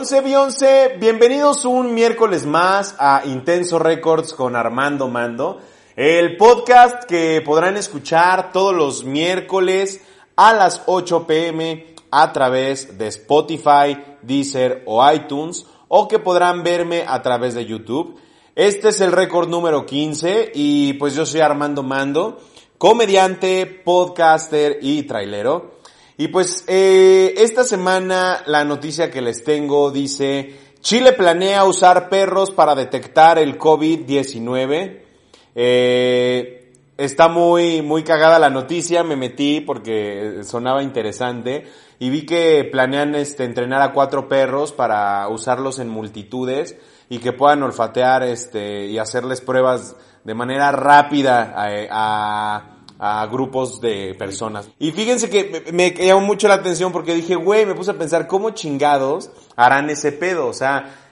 Beyoncé, Beyoncé, bienvenidos un miércoles más a Intenso Records con Armando Mando, el podcast que podrán escuchar todos los miércoles a las 8 pm a través de Spotify, Deezer o iTunes o que podrán verme a través de YouTube. Este es el récord número 15 y pues yo soy Armando Mando, comediante, podcaster y trailero. Y pues eh, esta semana la noticia que les tengo dice, Chile planea usar perros para detectar el COVID-19. Eh, está muy, muy cagada la noticia, me metí porque sonaba interesante y vi que planean este, entrenar a cuatro perros para usarlos en multitudes y que puedan olfatear este, y hacerles pruebas de manera rápida a a grupos de personas. Y fíjense que me, llamó mucho la atención porque dije, güey, me puse a pensar cómo chingados harán ese pedo. O sea,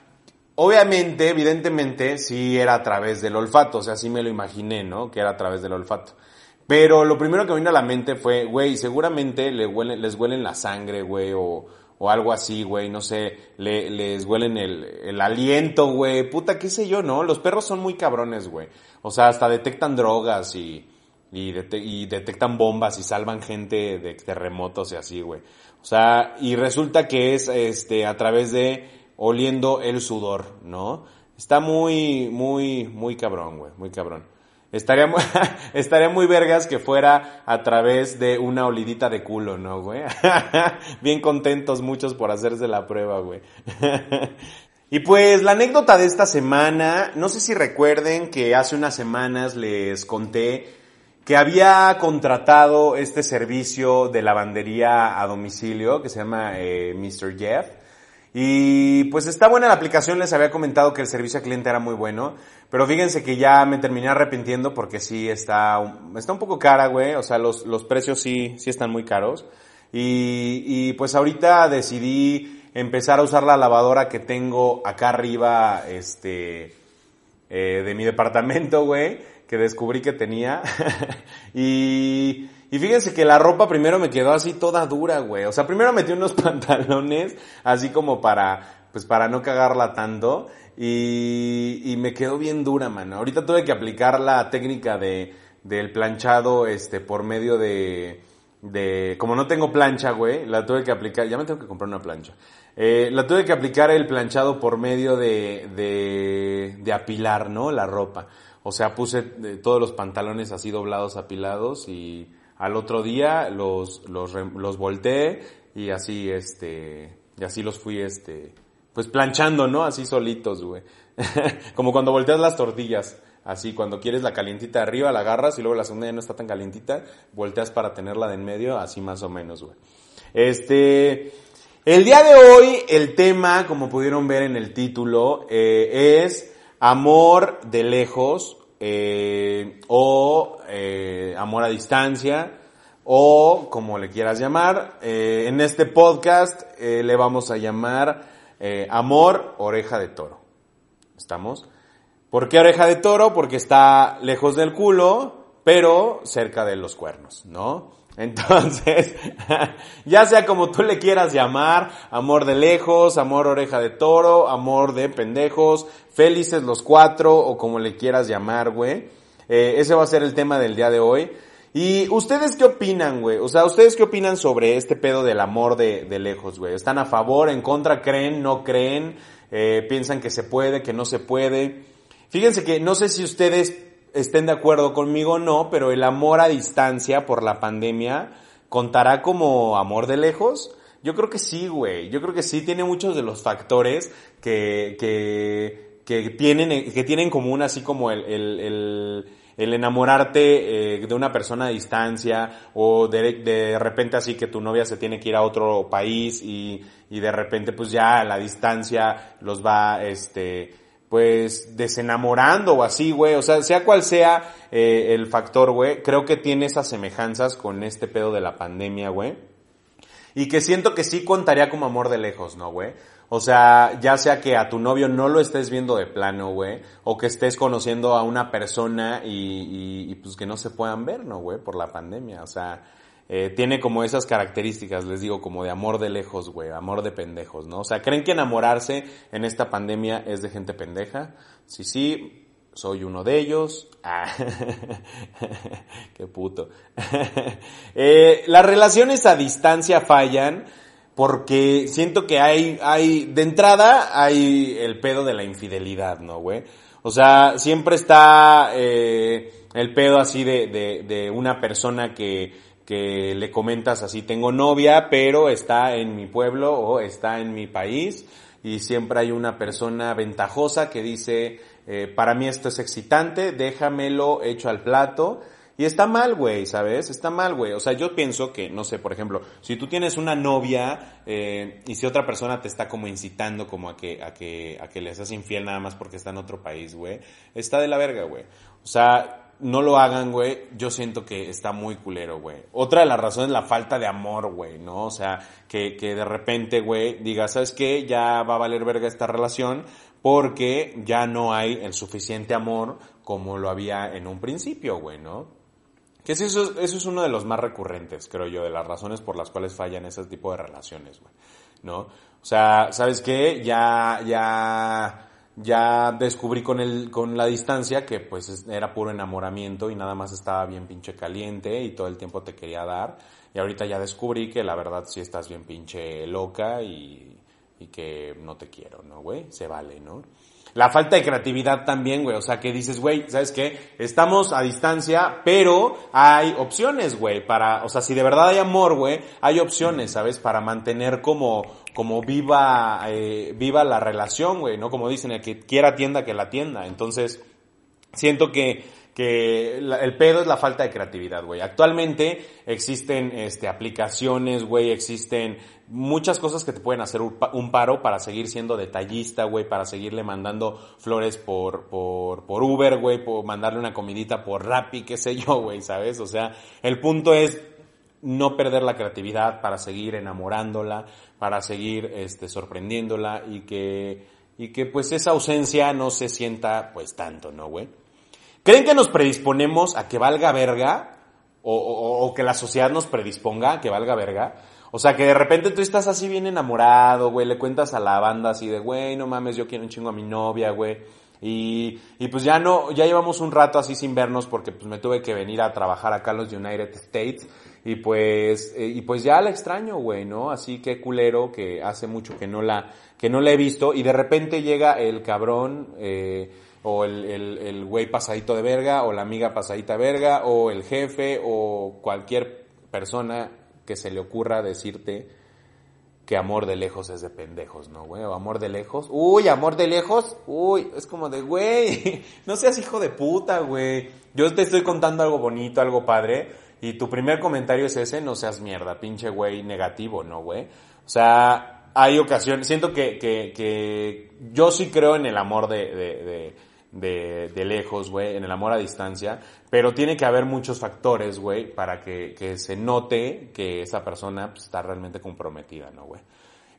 obviamente, evidentemente, sí era a través del olfato. O sea, sí me lo imaginé, ¿no? Que era a través del olfato. Pero lo primero que me vino a la mente fue, güey, seguramente les huelen, les huelen la sangre, güey, o, o algo así, güey, no sé, le, les huelen el, el aliento, güey, puta, qué sé yo, ¿no? Los perros son muy cabrones, güey. O sea, hasta detectan drogas y, y, y detectan bombas y salvan gente de terremotos y así, güey. O sea, y resulta que es este a través de oliendo el sudor, ¿no? Está muy, muy, muy cabrón, güey, muy cabrón. Estaría muy, estaría muy vergas que fuera a través de una olidita de culo, ¿no, güey? Bien contentos muchos por hacerse la prueba, güey. Y pues la anécdota de esta semana, no sé si recuerden que hace unas semanas les conté que había contratado este servicio de lavandería a domicilio que se llama eh, Mr. Jeff. Y pues está buena la aplicación, les había comentado que el servicio al cliente era muy bueno, pero fíjense que ya me terminé arrepintiendo porque sí está, está un poco cara, güey, o sea, los, los precios sí, sí están muy caros. Y, y pues ahorita decidí empezar a usar la lavadora que tengo acá arriba, este, eh, de mi departamento, güey que descubrí que tenía. y, y fíjense que la ropa primero me quedó así toda dura, güey. O sea, primero metí unos pantalones así como para, pues para no cagarla tanto. Y, y me quedó bien dura, mano. Ahorita tuve que aplicar la técnica de, del planchado, este, por medio de, de, como no tengo plancha, güey, la tuve que aplicar, ya me tengo que comprar una plancha. Eh, la tuve que aplicar el planchado por medio de, de, de apilar, ¿no? La ropa. O sea, puse eh, todos los pantalones así doblados, apilados y al otro día los, los, los volteé y así, este, y así los fui, este, pues planchando, ¿no? Así solitos, güey. Como cuando volteas las tortillas. Así, cuando quieres la calientita arriba, la agarras y luego la segunda ya no está tan calientita, volteas para tenerla de en medio, así más o menos, güey. Este, el día de hoy, el tema, como pudieron ver en el título, eh, es amor de lejos eh, o eh, amor a distancia o como le quieras llamar. Eh, en este podcast eh, le vamos a llamar eh, amor oreja de toro. ¿Estamos? ¿Por qué oreja de toro? Porque está lejos del culo, pero cerca de los cuernos, ¿no? Entonces, ya sea como tú le quieras llamar, amor de lejos, amor oreja de toro, amor de pendejos, felices los cuatro o como le quieras llamar, güey. Eh, ese va a ser el tema del día de hoy. ¿Y ustedes qué opinan, güey? O sea, ¿ustedes qué opinan sobre este pedo del amor de, de lejos, güey? ¿Están a favor, en contra, creen, no creen? Eh, ¿Piensan que se puede, que no se puede? Fíjense que no sé si ustedes estén de acuerdo conmigo o no, pero el amor a distancia por la pandemia contará como amor de lejos. Yo creo que sí, güey. Yo creo que sí tiene muchos de los factores que, que, que tienen, que tienen común así como el, el, el, el enamorarte eh, de una persona a distancia o de, de repente así que tu novia se tiene que ir a otro país y, y de repente pues ya a la distancia los va, este, pues desenamorando o así, güey. O sea, sea cual sea eh, el factor, güey, creo que tiene esas semejanzas con este pedo de la pandemia, güey. Y que siento que sí contaría como amor de lejos, ¿no, güey? O sea, ya sea que a tu novio no lo estés viendo de plano, güey, o que estés conociendo a una persona y, y, y pues que no se puedan ver, ¿no, güey? Por la pandemia. O sea, eh, tiene como esas características, les digo, como de amor de lejos, güey, amor de pendejos, ¿no? O sea, ¿creen que enamorarse en esta pandemia es de gente pendeja? Sí, sí, soy uno de ellos. Ah, qué puto. eh, las relaciones a distancia fallan porque siento que hay, hay, de entrada hay el pedo de la infidelidad, ¿no, güey? O sea, siempre está eh, el pedo así de, de, de una persona que que le comentas así, tengo novia, pero está en mi pueblo o está en mi país y siempre hay una persona ventajosa que dice, eh, para mí esto es excitante, déjamelo hecho al plato. Y está mal, güey, ¿sabes? Está mal, güey. O sea, yo pienso que, no sé, por ejemplo, si tú tienes una novia eh, y si otra persona te está como incitando como a que, a que, a que le seas infiel nada más porque está en otro país, güey, está de la verga, güey. O sea, no lo hagan, güey, yo siento que está muy culero, güey. Otra de las razones es la falta de amor, güey, ¿no? O sea, que, que de repente, güey, digas, ¿sabes qué? Ya va a valer verga esta relación porque ya no hay el suficiente amor como lo había en un principio, güey, ¿no? Que eso, eso es uno de los más recurrentes, creo yo, de las razones por las cuales fallan ese tipo de relaciones, güey, ¿no? O sea, ¿sabes qué? Ya, ya ya descubrí con el, con la distancia que pues era puro enamoramiento y nada más estaba bien pinche caliente y todo el tiempo te quería dar. Y ahorita ya descubrí que la verdad sí estás bien pinche loca y, y que no te quiero, ¿no, güey? Se vale, ¿no? La falta de creatividad también, güey. O sea, que dices, güey, ¿sabes qué? Estamos a distancia, pero hay opciones, güey, para, o sea, si de verdad hay amor, güey, hay opciones, ¿sabes? Para mantener como, como viva, eh, viva la relación, güey, ¿no? Como dicen, el que quiera tienda, que la tienda. Entonces, siento que, que el pedo es la falta de creatividad, güey. Actualmente existen este, aplicaciones, güey, existen muchas cosas que te pueden hacer un paro para seguir siendo detallista, güey, para seguirle mandando flores por, por, por Uber, güey, por mandarle una comidita por Rappi, qué sé yo, güey, ¿sabes? O sea, el punto es no perder la creatividad para seguir enamorándola, para seguir este, sorprendiéndola y que, y que pues esa ausencia no se sienta pues tanto, ¿no, güey? ¿Creen que nos predisponemos a que valga verga? O, o, o, que la sociedad nos predisponga a que valga verga. O sea, que de repente tú estás así bien enamorado, güey, le cuentas a la banda así de, güey, no mames, yo quiero un chingo a mi novia, güey. Y, y pues ya no, ya llevamos un rato así sin vernos porque pues me tuve que venir a trabajar acá en los United States. Y pues, eh, y pues ya la extraño, güey, ¿no? Así que culero que hace mucho que no la, que no la he visto. Y de repente llega el cabrón, eh, o el, el, el güey pasadito de verga, o la amiga pasadita verga, o el jefe, o cualquier persona que se le ocurra decirte que amor de lejos es de pendejos, ¿no, güey? O amor de lejos. Uy, amor de lejos. Uy, es como de, güey, no seas hijo de puta, güey. Yo te estoy contando algo bonito, algo padre, y tu primer comentario es ese, no seas mierda, pinche güey negativo, ¿no, güey? O sea, hay ocasiones, siento que, que, que yo sí creo en el amor de, de, de de, de lejos, güey, en el amor a distancia, pero tiene que haber muchos factores, güey, para que, que se note que esa persona pues, está realmente comprometida, ¿no, güey?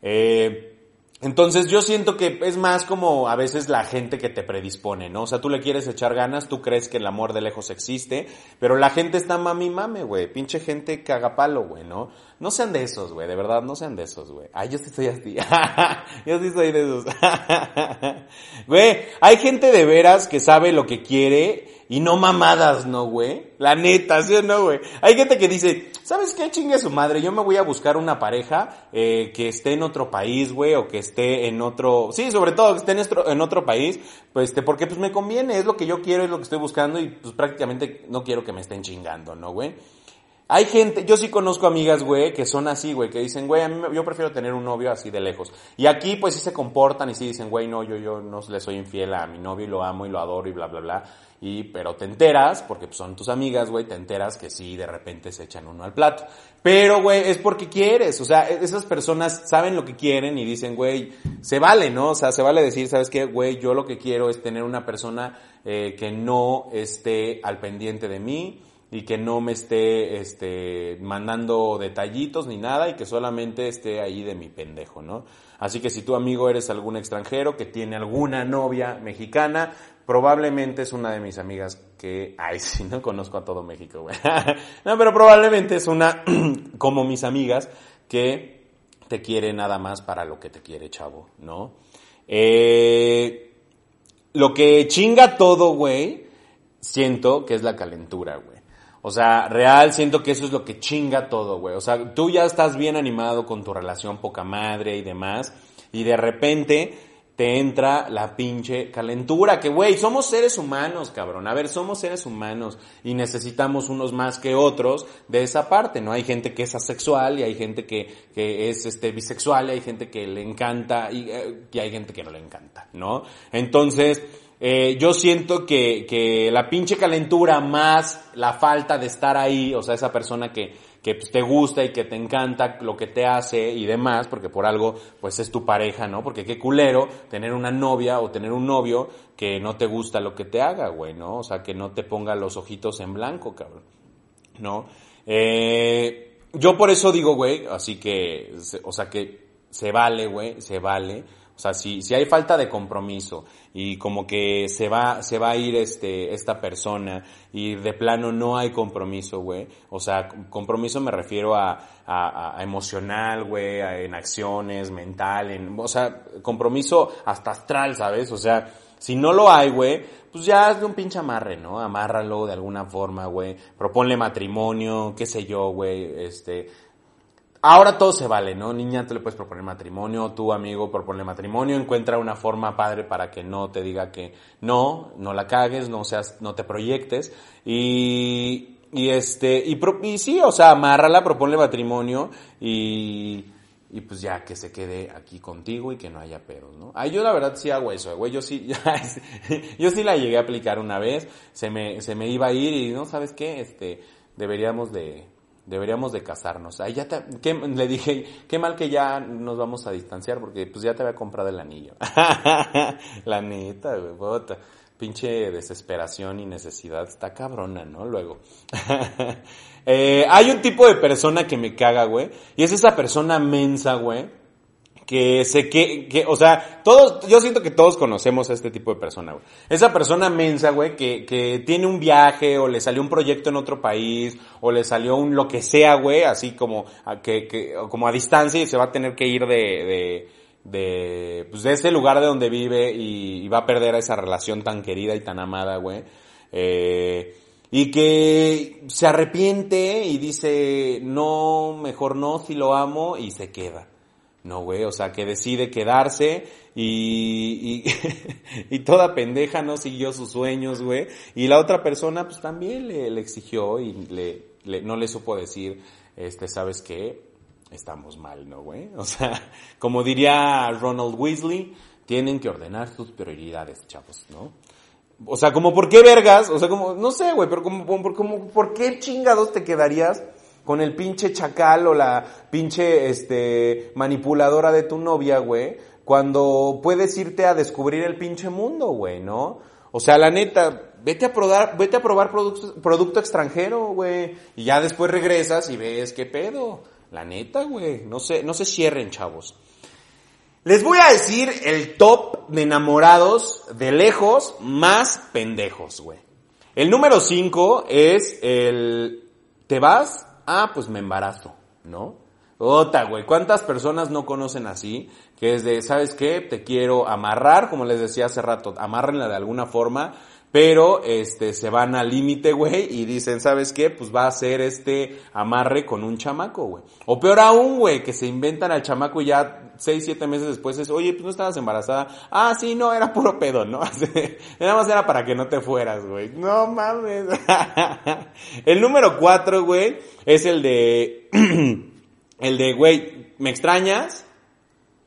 Eh, entonces yo siento que es más como a veces la gente que te predispone, ¿no? O sea, tú le quieres echar ganas, tú crees que el amor de lejos existe, pero la gente está mami mame, güey. Pinche gente cagapalo, güey, ¿no? No sean de esos, güey, de verdad, no sean de esos, güey. Ay, yo sí soy así. yo sí soy de esos. güey, hay gente de veras que sabe lo que quiere Y no mamadas, ¿no, güey? La neta, ¿sí o no, güey? Hay gente que dice, ¿sabes qué chingue su madre? Yo me voy a buscar una pareja eh, que esté en otro país, güey, o que esté en otro... Sí, sobre todo que esté en otro, en otro país, pues, este, porque pues me conviene, es lo que yo quiero, es lo que estoy buscando y pues prácticamente no quiero que me estén chingando, ¿no, güey? Hay gente, yo sí conozco amigas, güey, que son así, güey, que dicen, güey, a mí yo prefiero tener un novio así de lejos. Y aquí, pues sí se comportan y sí dicen, güey, no, yo, yo no le soy infiel a mi novio y lo amo y lo adoro y bla, bla, bla. Y, pero te enteras, porque pues, son tus amigas, güey, te enteras que sí, de repente se echan uno al plato. Pero, güey, es porque quieres. O sea, e-, esas personas saben lo que quieren y dicen, güey, se vale, ¿no? O sea, se vale decir, ¿sabes qué? Güey, yo lo que quiero es tener una persona eh, que no esté al pendiente de mí, y que no me esté este, mandando detallitos ni nada y que solamente esté ahí de mi pendejo, ¿no? Así que si tu amigo eres algún extranjero que tiene alguna novia mexicana, probablemente es una de mis amigas que, ay, sí, no conozco a todo México, güey. no, pero probablemente es una, como mis amigas, que te quiere nada más para lo que te quiere, chavo, ¿no? Eh, lo que chinga todo, güey, siento que es la calentura, güey. O sea, real siento que eso es lo que chinga todo, güey. O sea, tú ya estás bien animado con tu relación poca madre y demás, y de repente te entra la pinche calentura, que güey, somos seres humanos, cabrón. A ver, somos seres humanos y necesitamos unos más que otros de esa parte, ¿no? Hay gente que es asexual y hay gente que, que es este bisexual y hay gente que le encanta y, eh, y hay gente que no le encanta, ¿no? Entonces, eh, yo siento que, que la pinche calentura más la falta de estar ahí, o sea, esa persona que, que pues, te gusta y que te encanta lo que te hace y demás, porque por algo pues es tu pareja, ¿no? Porque qué culero tener una novia o tener un novio que no te gusta lo que te haga, güey, ¿no? O sea, que no te ponga los ojitos en blanco, cabrón, ¿no? Eh, yo por eso digo, güey, así que, o sea, que se vale, güey, se vale o sea, si, si hay falta de compromiso y como que se va, se va a ir este, esta persona y de plano no hay compromiso, güey. O sea, compromiso me refiero a, a, a emocional, güey, en acciones, mental, en, o sea, compromiso hasta astral, ¿sabes? O sea, si no lo hay, güey, pues ya hazle un pinche amarre, ¿no? Amárralo de alguna forma, güey. Proponle matrimonio, qué sé yo, güey, este, Ahora todo se vale, ¿no? Niña, te le puedes proponer matrimonio, tu amigo propone matrimonio, encuentra una forma padre para que no te diga que no, no la cagues, no seas, no te proyectes y, y este, y, y sí, o sea, amárrala, proponle matrimonio y, y pues ya que se quede aquí contigo y que no haya pedos, ¿no? Ay, yo la verdad sí hago eso, güey, yo sí, yo sí la llegué a aplicar una vez, se me, se me iba a ir y no, ¿sabes qué? Este, deberíamos de, deberíamos de casarnos. Ahí ya te, le dije, qué mal que ya nos vamos a distanciar porque pues ya te había comprado el anillo. la neta, güey, bota. Pinche desesperación y necesidad está cabrona, ¿no? Luego. eh, hay un tipo de persona que me caga, güey. Y es esa persona mensa, güey que sé que, que, o sea, todos, yo siento que todos conocemos a este tipo de persona, güey. Esa persona mensa, güey, que, que tiene un viaje o le salió un proyecto en otro país o le salió un lo que sea, güey, así como a, que, que, como a distancia y se va a tener que ir de, de, de, pues de ese lugar de donde vive y, va a perder esa relación tan querida y tan amada, güey. Eh, y que se arrepiente y dice, no, mejor no, si lo amo y se queda. No, güey, o sea, que decide quedarse y, y, y, toda pendeja no siguió sus sueños, güey. Y la otra persona, pues también le, le exigió y le, le, no le supo decir, este, ¿sabes qué? Estamos mal, ¿no, güey? O sea, como diría Ronald Weasley, tienen que ordenar sus prioridades, chavos, ¿no? O sea, como, ¿por qué vergas? O sea, como, no sé, güey, pero como, como, como, ¿por qué chingados te quedarías con el pinche chacal o la pinche este manipuladora de tu novia, güey, cuando puedes irte a descubrir el pinche mundo, güey, ¿no? O sea, la neta, vete a probar, vete a probar producto, extranjero, güey, y ya después regresas y ves qué pedo. La neta, güey, no se, no se cierren, chavos. Les voy a decir el top de enamorados de lejos más pendejos, güey. El número 5 es el te vas ah, pues me embarazo, ¿no? Ota, güey, ¿cuántas personas no conocen así? Que es de, ¿sabes qué? Te quiero amarrar, como les decía hace rato, amárrenla de alguna forma, pero este se van al límite, güey, y dicen, ¿sabes qué? Pues va a ser este amarre con un chamaco, güey. O peor aún, güey, que se inventan al chamaco y ya seis, siete meses después es, oye, pues no estabas embarazada. Ah, sí, no, era puro pedo, ¿no? Nada más era para que no te fueras, güey. No mames. el número cuatro, güey, es el de, el de, güey, ¿me extrañas?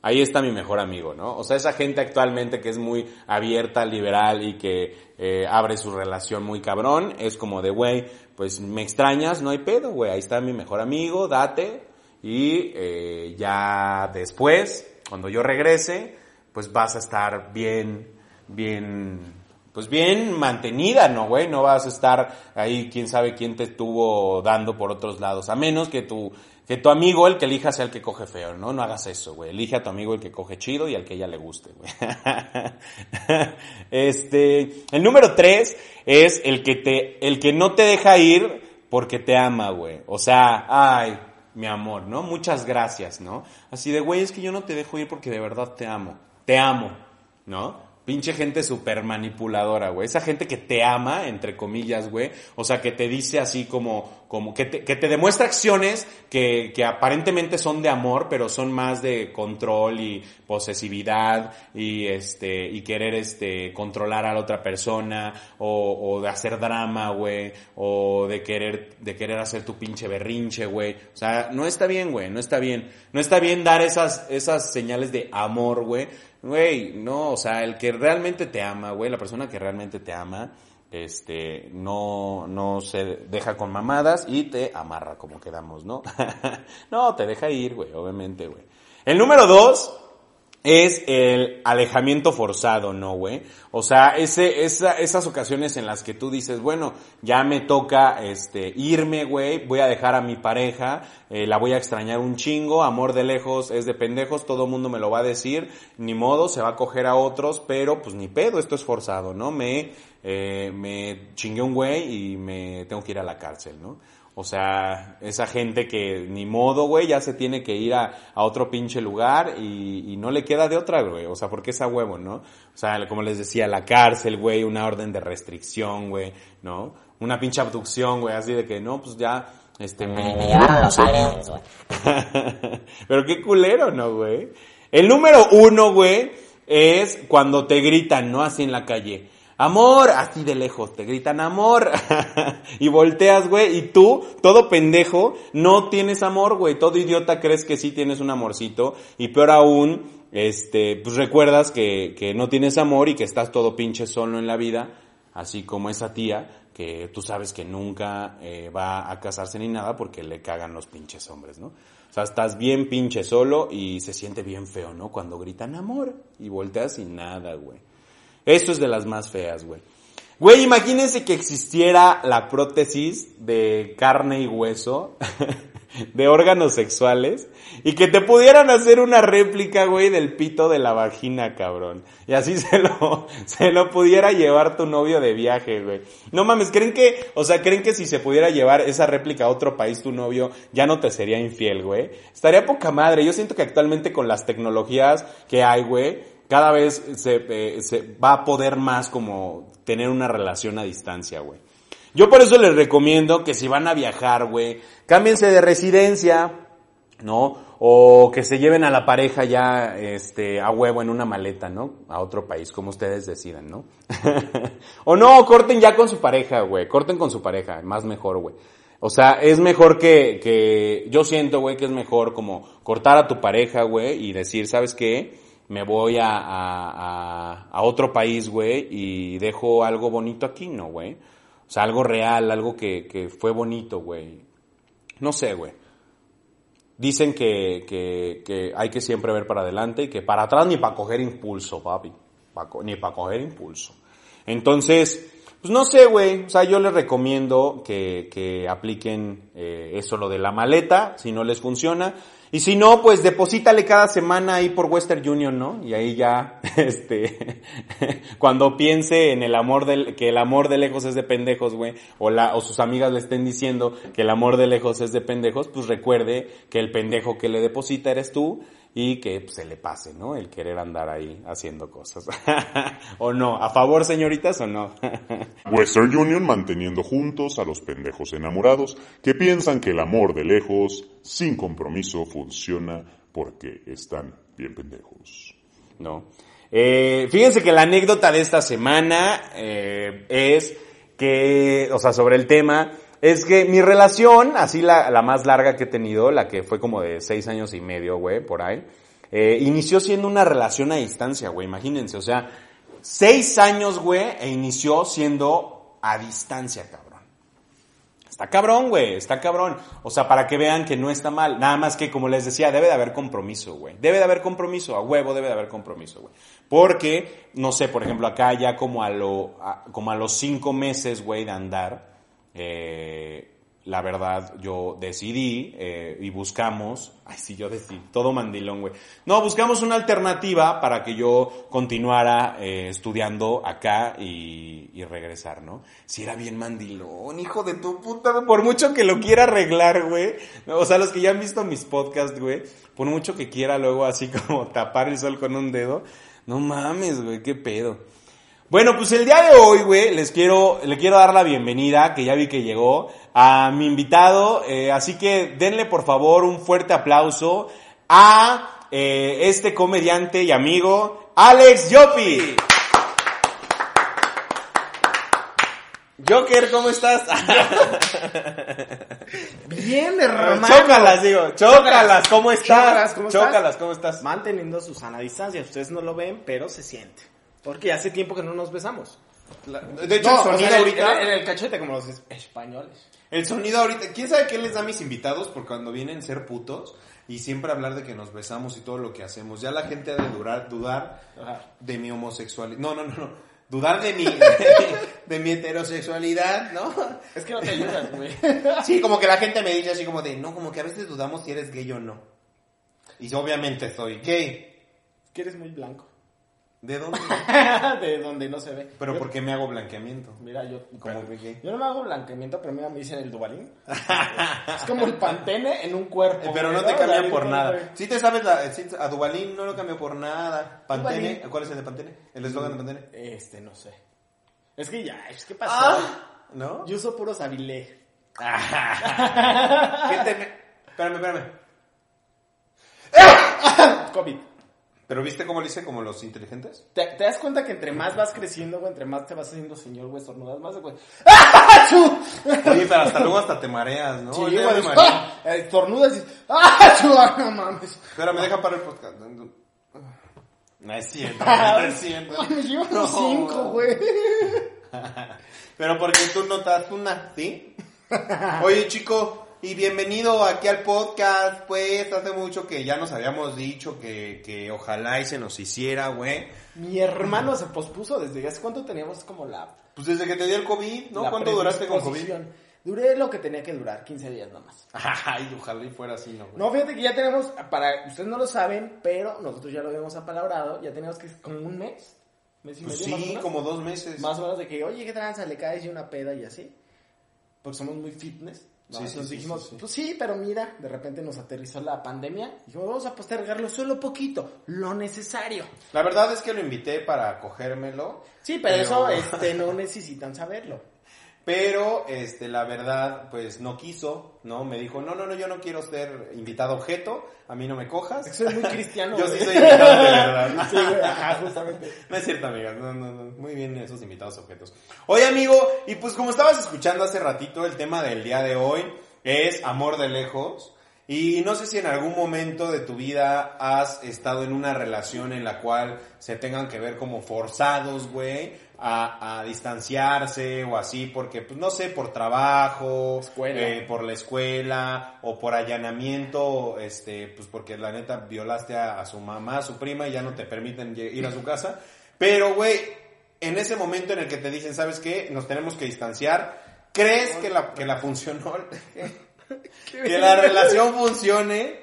Ahí está mi mejor amigo, ¿no? O sea, esa gente actualmente que es muy abierta, liberal y que eh, abre su relación muy cabrón, es como de, güey, pues me extrañas, no hay pedo, güey, ahí está mi mejor amigo, date y eh, ya después, cuando yo regrese, pues vas a estar bien, bien, pues bien mantenida, ¿no, güey? No vas a estar ahí, quién sabe quién te estuvo dando por otros lados, a menos que tu que tu amigo, el que elija, sea el que coge feo, ¿no? No hagas eso, güey. Elige a tu amigo el que coge chido y al que ella le guste, güey. este, el número tres es el que te, el que no te deja ir porque te ama, güey. O sea, ay, mi amor, ¿no? Muchas gracias, ¿no? Así de, güey, es que yo no te dejo ir porque de verdad te amo. Te amo, ¿no? Pinche gente súper manipuladora, güey. Esa gente que te ama, entre comillas, güey. O sea, que te dice así como, como, que te, que te demuestra acciones que, que aparentemente son de amor, pero son más de control y posesividad y este, y querer este, controlar a la otra persona, o, o de hacer drama, güey, o de querer, de querer hacer tu pinche berrinche, güey. O sea, no está bien, güey, no está bien. No está bien dar esas, esas señales de amor, güey Güey, no, o sea, el que realmente te ama, güey, la persona que realmente te ama, este, no, no se deja con mamadas y te amarra, como quedamos, ¿no? no, te deja ir, güey, obviamente, güey. El número dos es el alejamiento forzado, ¿no, güey? O sea, ese, esa, esas ocasiones en las que tú dices, bueno, ya me toca, este, irme, güey, voy a dejar a mi pareja, eh, la voy a extrañar un chingo, amor de lejos es de pendejos, todo mundo me lo va a decir, ni modo, se va a coger a otros, pero pues ni pedo, esto es forzado, ¿no? Me, eh, me chingué un güey y me tengo que ir a la cárcel, ¿no? O sea, esa gente que ni modo, güey, ya se tiene que ir a, a otro pinche lugar y, y, no le queda de otra, güey. O sea, porque es a huevo, ¿no? O sea, como les decía, la cárcel, güey, una orden de restricción, güey, ¿no? Una pinche abducción, güey, así de que, no, pues ya, este, me, me los aliens, güey. Pero qué culero, ¿no, güey? El número uno, güey, es cuando te gritan, ¿no? Así en la calle amor, así de lejos, te gritan amor. y volteas, güey, y tú, todo pendejo, no tienes amor, güey. Todo idiota crees que sí tienes un amorcito. Y peor aún, este, pues recuerdas que, que no tienes amor y que estás todo pinche solo en la vida. Así como esa tía que tú sabes que nunca eh, va a casarse ni nada porque le cagan los pinches hombres, ¿no? O sea, estás bien pinche solo y se siente bien feo, ¿no? Cuando gritan amor y volteas y nada, güey. Eso es de las más feas, güey. Güey, imagínense que existiera la prótesis de carne y hueso, de órganos sexuales, y que te pudieran hacer una réplica, güey, del pito de la vagina, cabrón. Y así se lo, se lo pudiera llevar tu novio de viaje, güey. No mames, ¿creen que, o sea, creen que si se pudiera llevar esa réplica a otro país tu novio, ya no te sería infiel, güey? Estaría poca madre. Yo siento que actualmente con las tecnologías que hay, güey, cada vez se, eh, se va a poder más como tener una relación a distancia, güey. Yo por eso les recomiendo que si van a viajar, güey, cámbiense de residencia, ¿no? O que se lleven a la pareja ya, este, a huevo en una maleta, ¿no? A otro país, como ustedes decidan, ¿no? o no, corten ya con su pareja, güey, corten con su pareja, más mejor, güey. O sea, es mejor que, que, yo siento, güey, que es mejor como cortar a tu pareja, güey, y decir, ¿sabes qué? Me voy a, otro país, güey, y dejo algo bonito aquí, ¿no, güey? O sea, algo real, algo que, fue bonito, güey. No sé, güey. Dicen que, hay que siempre ver para adelante y que para atrás ni para coger impulso, papi. ni para coger impulso. Entonces, pues no sé, güey. O sea, yo les recomiendo que, que apliquen eh, eso, lo de la maleta, si no les funciona. Y si no, pues deposítale cada semana ahí por Western Union, ¿no? Y ahí ya, este, cuando piense en el amor del, que el amor de lejos es de pendejos, güey, o la, o sus amigas le estén diciendo que el amor de lejos es de pendejos, pues recuerde que el pendejo que le deposita eres tú y que se le pase, ¿no? El querer andar ahí haciendo cosas. ¿O no? ¿A favor, señoritas, o no? Western Union manteniendo juntos a los pendejos enamorados que piensan que el amor de lejos, sin compromiso, funciona porque están bien pendejos. ¿No? Eh, fíjense que la anécdota de esta semana eh, es que, o sea, sobre el tema, es que mi relación, así la, la, más larga que he tenido, la que fue como de seis años y medio, güey, por ahí, eh, inició siendo una relación a distancia, güey, imagínense, o sea, seis años, güey, e inició siendo a distancia, cabrón. Está cabrón, güey, está cabrón. O sea, para que vean que no está mal. Nada más que, como les decía, debe de haber compromiso, güey. Debe de haber compromiso, a huevo debe de haber compromiso, güey. Porque, no sé, por ejemplo, acá ya como a, lo, como a los cinco meses, güey, de andar, eh, la verdad, yo decidí eh, y buscamos, ay sí, yo decidí, todo mandilón, güey. No, buscamos una alternativa para que yo continuara eh, estudiando acá y, y, regresar, ¿no? Si era bien mandilón, hijo de tu puta, por mucho que lo quiera arreglar, güey. O sea, los que ya han visto mis podcasts, güey, por mucho que quiera luego así como tapar el sol con un dedo, no mames, güey, qué pedo. Bueno, pues el día de hoy, güey, les quiero, le quiero dar la bienvenida, que ya vi que llegó, a mi invitado. Eh, así que denle por favor un fuerte aplauso a eh, este comediante y amigo, Alex Yopi. Joker, ¿cómo estás? Bien, hermano. Chócalas, digo, chócalas, ¿cómo estás? Chócalas, ¿cómo estás? Chócalas, ¿cómo estás? Manteniendo su sana distancia. Ustedes no lo ven, pero se siente. Porque hace tiempo que no nos besamos. De hecho, No, el sonido o sea, ahorita... En, el cachete, como los es- españoles. El sonido ahorita, ¿quién sabe qué les da a mis invitados por cuando vienen ser putos y siempre hablar de que nos besamos y todo lo que hacemos? Ya la gente ha de durar, dudar Ajá. de mi homosexualidad. No, no, no, no. Dudar de mi, de, mi heterosexualidad, ¿no? Es que no te ayudas, güey. Sí, como que la gente me dice así como de, no, como que a veces dudamos si eres gay o no. Y obviamente soy gay. Es que eres muy blanco. ¿De dónde? de donde no se ve. Pero Yo- ¿por qué me hago blanqueamiento? Mira, yo, Como yo no me hago blanqueamiento, pero mira, me dicen el Dubalín. es como el pantene en un cuerpo. Eh, Pero no te cambia Ahí por nada. Si te sabes, la, sí, a Dubalín no lo cambió por nada. Pantene. ¿cuál es el de Pantene? ¿El eslogan de Pantene? Este, no sé. Es que ya, es que pasó. Ah, ¿no? Yo uso. ¿Qué te... Espérame, espérame. COVID. ¿Pero viste cómo lo hice como los inteligentes? ¿Te, te das cuenta que entre más vas creciendo, güey, entre más te vas haciendo señor, güey, estornudas más, güey. ¡Ah, chu! Oye, pero hasta luego hasta te mareas, ¿no? Sí, güey, me. ¡ah! Estornudas y dices, ¡ah, chu! Ah, No mames. Espérame, deja para el podcast. No es cierto, no es cierto. Mames, llevo No. cinco, güey. Pero porque tú notas una, ¿sí? Oye, chico, y bienvenido aquí al podcast. Pues hace mucho que ya nos habíamos dicho que, que ojalá y se nos hiciera, güey. Mi hermano se pospuso desde hace cuánto teníamos como la. Pues desde que te dio el COVID, ¿no? la ¿Cuánto duraste con COVID? Duré lo que tenía que durar, 15 días nomás. Ay, ojalá y fuera así, ¿no? güey? No, fíjate que ya tenemos, para, ustedes no lo saben, pero nosotros ya lo habíamos apalabrado, ya tenemos que como un mes. mes y Pues medio, sí, menos. como dos meses. Más o menos de que, oye, ¿qué tranza? Le caes y una peda y así. Porque somos muy fitness. ¿No? Sí, dijimos, sí, sí. pues sí, pero mira, de repente nos aterrizó la pandemia. Y dijimos, vamos a postergarlo solo poquito, lo necesario. La verdad es que lo invité para cogérmelo. Sí, pero, Pero- eso este, no necesitan saberlo. Pero, este, la verdad, pues no quiso, ¿no? Me dijo, no, no, no, yo no quiero ser invitado objeto, a mí no me cojas. Eso es muy cristiano. Yo sí soy invitado de verdad. Sí, ajá, justamente. No es cierto, amigas. No, no, no. Muy bien esos invitados objetos. Oye, amigo, y pues como estabas escuchando hace ratito, el tema del día de hoy es amor de lejos. Y no sé si en algún momento de tu vida has estado en una relación en la cual se tengan que ver como forzados, güey, a, a distanciarse o así, porque, pues no sé, por trabajo, eh, por la escuela o por allanamiento, este, pues porque la neta violaste a, a su mamá, a su prima y ya no te permiten ir a su casa. Pero, güey, en ese momento en el que te dicen, ¿sabes qué? Nos tenemos que distanciar. ¿Crees que la, que la funcionó? que la relación funcione.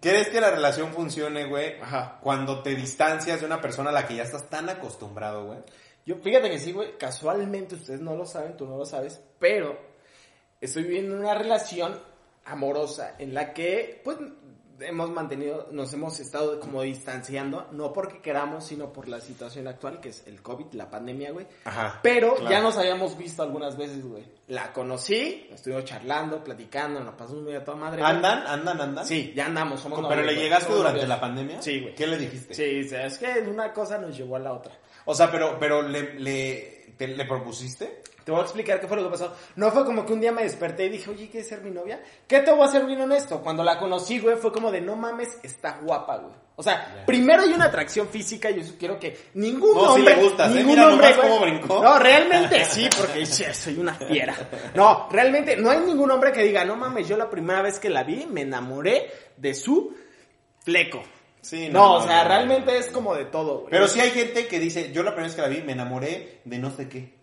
¿Crees que la relación funcione, güey? Ajá. Cuando te distancias de una persona a la que ya estás tan acostumbrado, güey. Yo, fíjate que sí, güey, casualmente ustedes no lo saben, tú no lo sabes, pero estoy viviendo una relación amorosa en la que, pues, hemos mantenido, nos hemos estado como distanciando, no porque queramos, sino por la situación actual, que es el COVID, la pandemia, güey. Ajá. Pero claro. ya nos habíamos visto algunas veces, güey. La conocí, estuvimos charlando, platicando, nos pasamos muy a toda madre. güey. ¿Andan? ¿Andan? ¿Andan? Sí, ya andamos, somos ¿Pero novios, le güey. llegaste Somos durante novios. la pandemia? Sí, güey. ¿Qué le dijiste? Sí, es que una cosa nos llevó a la otra. O sea, pero, pero le, le, te- le propusiste. Te voy a explicar qué fue lo que pasó. No fue como que un día me desperté y dije, oye, ¿quieres ser mi novia? ¿Qué te voy a ser bien honesto? Cuando la conocí, güey, fue como de, no mames, está guapa, güey. O sea, primero hay una atracción física y yo quiero que ningún No, hombre... le gustas, ¿eh? ningún Mira hombre, güey- cómo brincó. No, realmente sí, porque che, soy una fiera. No, realmente no hay ningún hombre que diga, no mames, yo la primera vez que la vi me enamoré de su fleco. Sí, No, o sea, realmente es como de todo, güey. Pero sí hay gente que dice, yo la primera vez que la vi me enamoré de no sé qué.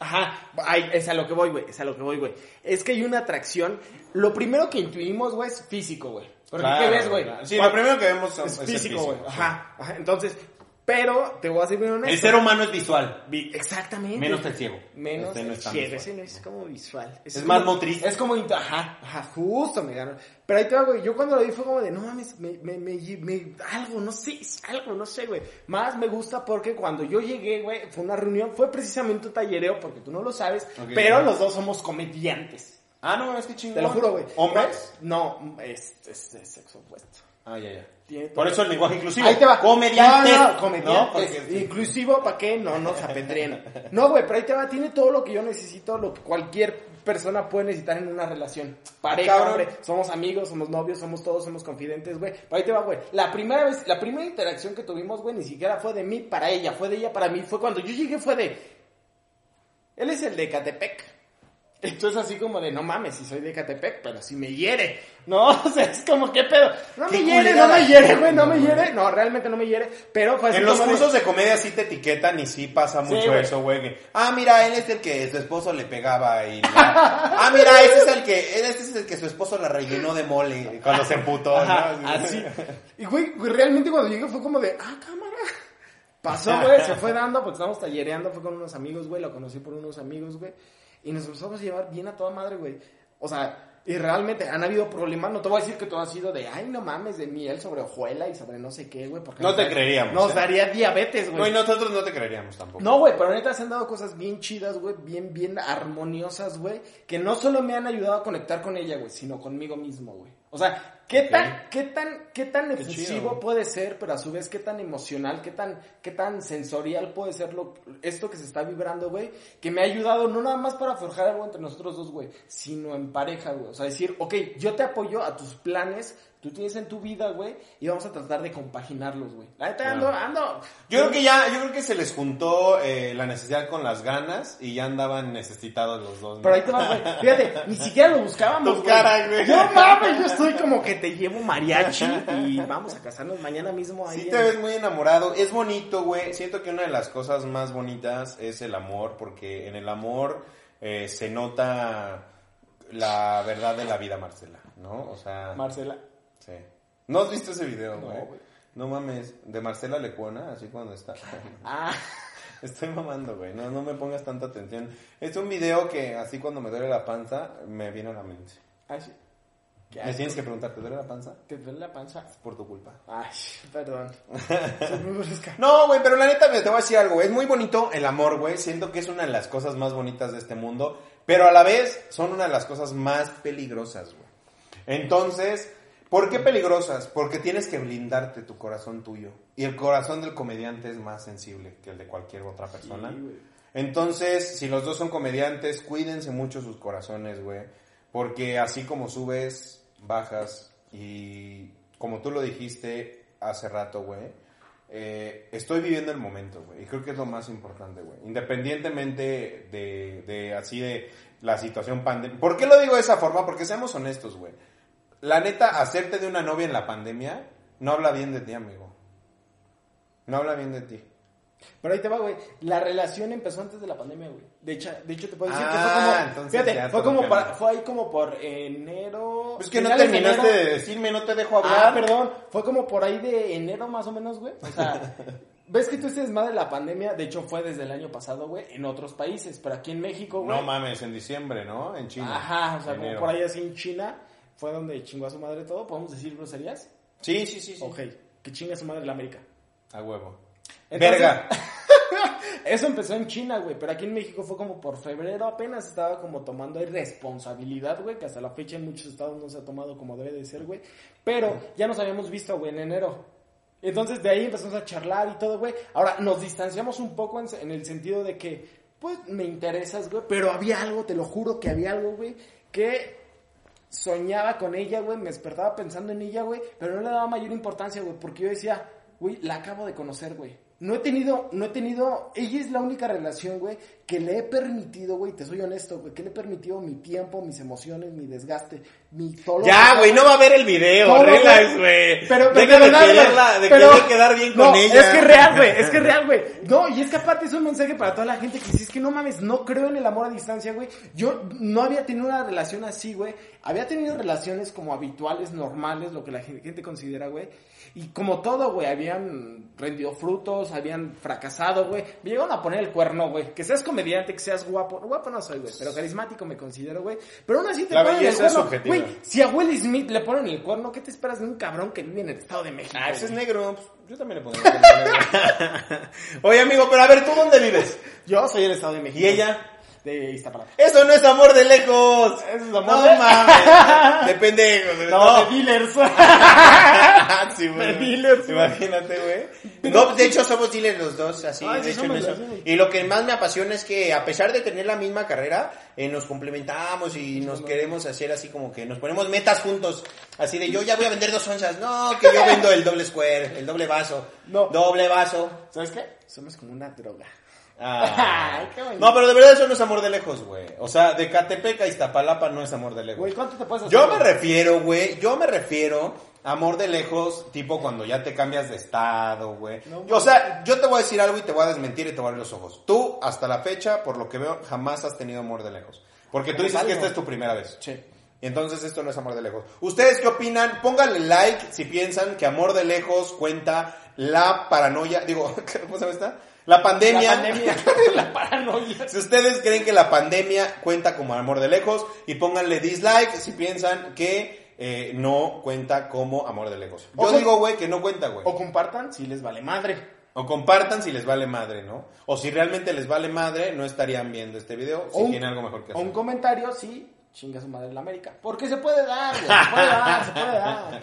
Ajá, ay, es a lo que voy, güey, es a lo que voy, güey. Es que hay una atracción. Lo primero que intuimos, güey, es físico, güey. Porque Claro, ¿qué ves, güey? claro. Sí, Cuando- lo primero que vemos es el físico, güey. Ajá, ajá. Entonces, pero te voy a ser bien honesto. El ser humano es visual. Vi- Exactamente. Menos el ciego. Menos Este no el ciego, ese no es como visual. Ese Es más motriz. Es como, ajá, ajá, justo me ganó. Pero ahí te güey, yo cuando lo vi fue como de, no mames, me, me, me, me- algo, no sé, algo, no sé, güey. Más me gusta porque cuando yo llegué, güey, fue una reunión, fue precisamente un tallereo, porque tú no lo sabes, pero los dos somos comediantes. Ah, no, es que chingón. Te lo juro, güey. ¿Hombres? No, es, es, es sexo opuesto. Ah, ya, ya. Por eso el lenguaje inclusivo. Ahí te va. Comediantes. No, no, Inclusivo, ¿para qué? No nos apedreen. No, güey, pero ahí te va. Tiene todo lo que yo necesito, lo que cualquier persona puede necesitar en una relación. Pareja, Cabrón. hombre. Somos amigos, somos novios, somos todos, somos confidentes, güey. Pero ahí te va, güey. La primera vez, la primera interacción que tuvimos, güey, ni siquiera fue de mí para ella, fue de ella para mí. Fue cuando yo llegué, fue de... Él es el de Catepec. Entonces así como de, no mames, si soy de Catepec, pero si me hiere. No, o sea, es como, ¿qué pedo? No me hiere, no me hiere, güey, no me hiere. No, realmente no me hiere, pero fue así En los como cursos de comedia sí te etiquetan y sí pasa Sí, mucho güey. eso, güey. que, Ah, mira, él es el que su esposo le pegaba y... la- Ah, mira, ese es el que, este es el que su esposo la rellenó de mole cuando se emputó, Ajá, ¿no? así. Y güey, güey, realmente cuando llegué fue como de, ah, cámara. Pasó, güey, se fue dando, porque estábamos tallereando, fue con unos amigos, güey, lo conocí por unos amigos, güey. Y nos empezamos a llevar bien a toda madre, güey. O sea, y realmente han habido problemas, no te voy a decir que todo ha sido de, ay, no mames, de miel sobre hojuela y sobre no sé qué, güey. porque No nos te da- creeríamos, Nos ¿eh? daría diabetes, güey. No, y nosotros no te creeríamos tampoco. No, güey, pero neta se han dado cosas bien chidas, güey, bien, bien armoniosas, güey, que no solo me han ayudado a conectar con ella, güey, sino conmigo mismo, güey. O sea, ¿qué tan, qué tan, qué tan efusivo chido. puede ser, pero a su vez qué tan emocional, qué tan, qué tan sensorial puede ser lo, esto que se está vibrando, güey, que me ha ayudado no nada más para forjar algo entre nosotros dos, güey, sino en pareja, güey. O sea, decir, ok, yo te apoyo a tus planes, tú tienes en tu vida, güey, y vamos a tratar de compaginarlos, güey. La neta ando, ando. Yo creo que ya, yo creo que se les juntó eh, la necesidad con las ganas y ya andaban necesitados los dos. ¿no? Pero ahí te vas, güey. Fíjate, ni siquiera lo buscábamos, Tu güey. cara, güey. Yo mames, yo estoy como que te llevo mariachi y vamos a casarnos mañana mismo ahí. Sí en- te ves muy enamorado. Es bonito, güey. Siento que una de las cosas más bonitas es el amor, porque en el amor eh, se nota la verdad de la vida, Marcela, ¿no? O sea, Marcela. Sí. ¿No has visto ese video, No, güey? güey. No, mames, de Marcela Lecuona, así cuando está. Ah, Estoy mamando, güey. No, no me pongas tanta atención. Es un video que así cuando me duele la panza me viene a la mente. ay, sí. Qué Me tienes que preguntar, ¿te duele la panza? ¿Te duele la panza? Por tu culpa. Ay, perdón. Soy muy brusca. No, güey, pero la neta te voy a decir algo. Es muy bonito el amor, güey. Siento que es una de las cosas más bonitas de este mundo. Pero a la vez son una de las cosas más peligrosas, güey. Entonces, ¿por qué peligrosas? Porque tienes que blindarte tu corazón tuyo. Y el corazón del comediante es más sensible que el de cualquier otra persona. Sí. Entonces, si los dos son comediantes, cuídense mucho sus corazones, güey. Porque así como subes, bajas. Y como tú lo dijiste hace rato, güey. eh, estoy viviendo el momento, güey. Y creo que es lo más importante, güey. Independientemente de, de así de la situación pandemia. ¿Por qué lo digo de esa forma? Porque seamos honestos, güey. La neta, hacerte de una novia en la pandemia no habla bien de ti, amigo. No habla bien de ti. Pero ahí te va, güey. La relación empezó antes de la pandemia, güey. De hecho, de hecho te puedo decir que Ah, fue como. entonces Fíjate, fue como para, fue ahí como por enero. Es que no de terminaste de decirme, no te dejo hablar. Ah, perdón. Fue como por ahí de enero más o menos, güey. O sea, ves que tú estés más de la pandemia. De hecho, fue desde el año pasado, güey, en otros países. Pero aquí en México, güey. No mames, en diciembre, ¿no? En China. Ajá, o sea, como por ahí así en China. Fue donde chingó a su madre todo. ¿Podemos decir groserías? Sí, sí, sí. sí. Ok, que chinga a su madre la América. A huevo. Entonces- Verga. Eso empezó en China, güey, pero aquí en México fue como por febrero apenas estaba como tomando responsabilidad, güey, que hasta la fecha en muchos estados no se ha tomado como debe de ser, güey. Pero ya nos habíamos visto, güey, en enero. Entonces de ahí empezamos a charlar y todo, güey. Ahora nos distanciamos un poco en, en el sentido de que, pues, me interesas, güey, pero había algo, te lo juro que había algo, güey, que soñaba con ella, güey, me despertaba pensando en ella, güey, pero no le daba mayor importancia, güey, porque yo decía, güey, la acabo de conocer, güey. No he tenido, no he tenido, ella es la única relación, güey, que le he permitido, güey, te soy honesto, güey, que le he permitido mi tiempo, mis emociones, mi desgaste, mi todo. Ya, güey, no va a ver el video. Todo, relax, güey. Pero, pero de quererla, de Pero- querer quedar bien no, con ella. Es que es real, güey. Es que es real, güey. No, y es que aparte es un mensaje para toda la gente que dice, es que no mames, no creo en el amor a distancia, güey. Yo no había tenido una relación así, güey. Había tenido relaciones como habituales, normales, lo que la gente considera, güey. Y como todo, güey, habían rendido frutos, habían fracasado, güey. Me llegaron a poner el cuerno, güey. Que seas comediante, que seas guapo. Guapo no soy, güey, pero carismático me considero, güey. Pero aún así te La ponen el cuerno. Güey, si a Will Smith le ponen el cuerno, ¿qué te esperas de un cabrón que vive en el Estado de México? Ah, ese es negro. Pues, yo también le pondría negro. Oye, amigo, pero a ver, ¿tú dónde vives? Yo soy del Estado de México. ¿Y ella? De Iztapalapa. Eso no es amor de lejos. Eso es amor no de- mames. De pendejos. No, de dealers. sí. De dealers. Imagínate, güey. No, de hecho somos dealers los dos, así, Ay, de sí hecho eso. Y lo que más me apasiona es que a pesar de tener la misma carrera, eh, nos complementamos y nos queremos hacer así como que nos ponemos metas juntos. Así de yo ya voy a vender dos onzas. No, que yo vendo el doble square, el doble vaso. No. Doble vaso. ¿Sabes qué? Somos como una droga. Ah. Ay. No, pero de verdad eso no es amor de lejos, güey. O sea, de Catepec a Iztapalapa no es amor de lejos. Güey, ¿cuánto te puedes hacer? Yo me refiero, güey, yo me refiero a amor de lejos, tipo cuando ya te cambias de estado, güey. No, o sea, yo te voy a decir algo y te voy a desmentir y te voy a abrir los ojos. Tú, hasta la fecha, por lo que veo, jamás has tenido amor de lejos. Porque tú dices que esta es tu primera vez. Sí. Y entonces esto no es amor de lejos. ¿Ustedes qué opinan? Pónganle like si piensan que amor de lejos cuenta la paranoia. Digo, ¿cómo se llama esta? La pandemia. La pandemia. la paranoia. Si ustedes creen que la pandemia cuenta como amor de lejos y pónganle dislike si piensan que eh, no cuenta como amor de lejos. Yo digo, güey, que no cuenta, güey. O compartan si les vale madre. O compartan si les vale madre, ¿no? O si realmente les vale madre, no estarían viendo este video si O un- tienen algo mejor que O hacer. un comentario si chinga su madre la América. Porque se puede dar, güey. Se puede dar, se puede dar.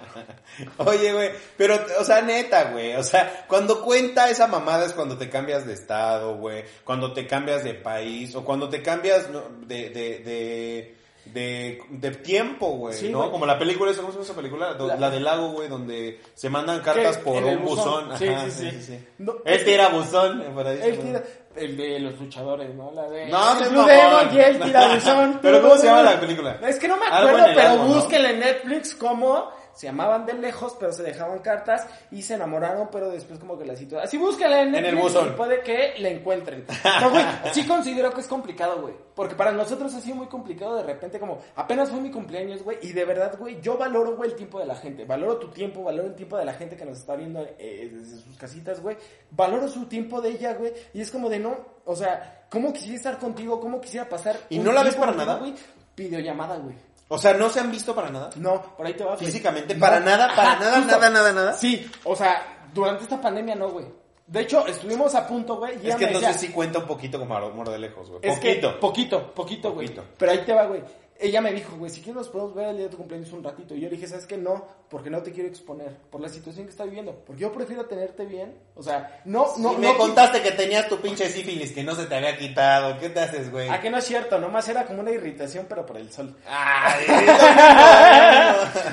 Oye, güey, pero, o sea, neta, güey, o sea, cuando cuenta esa mamada es cuando te cambias de estado, güey, cuando te cambias de país, o cuando te cambias de, de, de, de, de tiempo, güey, Sí, ¿no? Como la película, ¿cómo se llama esa película? La- La, del lago, güey, donde se mandan cartas ¿Qué? por En un buzón. Sí, Ajá, sí, sí. sí. No, Él tira buzón, tira- el de los luchadores, ¿no? La de. No, el Blue. Demon y el tirabuzón. Pero ¿cómo se llama la película? Es que no me Algo acuerdo, pero búsquenla en Netflix como se llamaban de lejos, pero se dejaban cartas y se enamoraron, pero después como que la situación... Así búsquenla en En el buzón. y puede que la encuentren. Pero, güey, sí considero que es complicado, güey. Porque para nosotros ha sido muy complicado de repente como... Apenas fue mi cumpleaños, güey, y de verdad, güey, yo valoro, güey, el tiempo de la gente. Valoro tu tiempo, valoro el tiempo de la gente que nos está viendo eh, desde sus casitas, güey. Valoro su tiempo de ella, güey. Y es como de no... O sea, ¿cómo quisiera estar contigo? ¿Cómo quisiera pasar... ¿Y no la ves para contigo, nada? güey? Videollamada, güey. O sea, ¿no se han visto para nada? No, por ahí te va. Físicamente, No. para nada, para Ajá, nada, justo. nada, nada, nada. Sí, o sea, durante esta pandemia no, güey. De hecho, estuvimos a punto, güey. Es que entonces decía, sí cuenta un poquito como amor de lejos, güey. Es Poquito. que poquito, poquito, güey. Pero ahí te va, güey. Ella me dijo, güey, si quieres nos podemos ver el día de tu cumpleaños un ratito. Y yo le dije, ¿sabes qué? No, porque no te quiero exponer por la situación que está viviendo. Porque yo prefiero tenerte bien. O sea, no, no, me no. contaste que tenías tu pinche sífilis que no se te había quitado. ¿Qué te haces, güey? A que no es cierto, nomás era como una irritación, pero por el sol. Ay,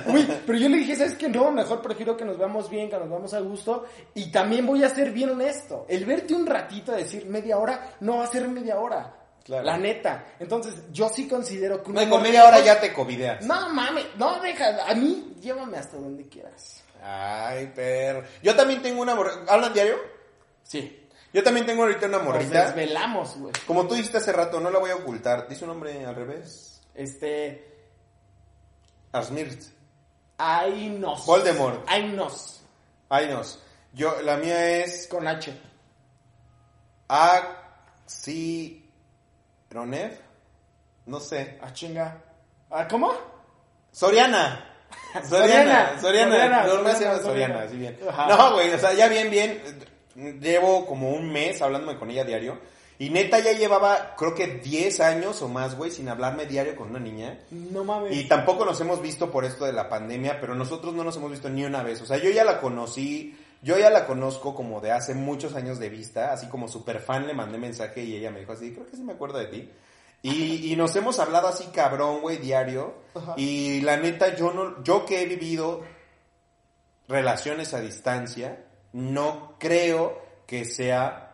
Uy, pero yo le dije, ¿sabes qué? No, mejor prefiero que nos veamos bien, que nos veamos a gusto. Y también voy a ser bien honesto. El verte un ratito, decir media hora, no va a ser media hora. Claro. La neta. Entonces, yo sí considero que no, y con de media hora ya te covideas. No mames, no deja, a mí llévame hasta donde quieras. Ay, perro. Yo también tengo una morrita. ¿Hablan diario? Sí. Yo también tengo ahorita una Nos morrita. desvelamos, güey. Como tú dijiste hace rato, no la voy a ocultar. Dice un nombre al revés. Este, Asmirt. ay nos. Voldemort. Ay nos. Ay, no. Yo, la mía es Con H. Axironev. No sé. Ah, chinga. Ah, ¿Cómo? Soriana. Soriana, Soriana, Soriana, Soriana, no me Soriana, llama Soriana, Soriana. así bien. Ajá. No, güey, o sea, ya bien, bien, llevo como un mes hablándome con ella diario. Y neta ya llevaba, creo que 10 años o más, güey, sin hablarme diario con una niña. No mames. Y tampoco nos hemos visto por esto de la pandemia, pero nosotros no nos hemos visto ni una vez. O sea, yo ya la conocí, yo ya la conozco como de hace muchos años de vista, así como super fan le mandé mensaje y ella me dijo así, creo que sí me acuerdo de ti. Y, y nos hemos hablado así cabrón, güey, diario. Ajá. Y la neta, yo no, yo que he vivido relaciones a distancia, no creo que sea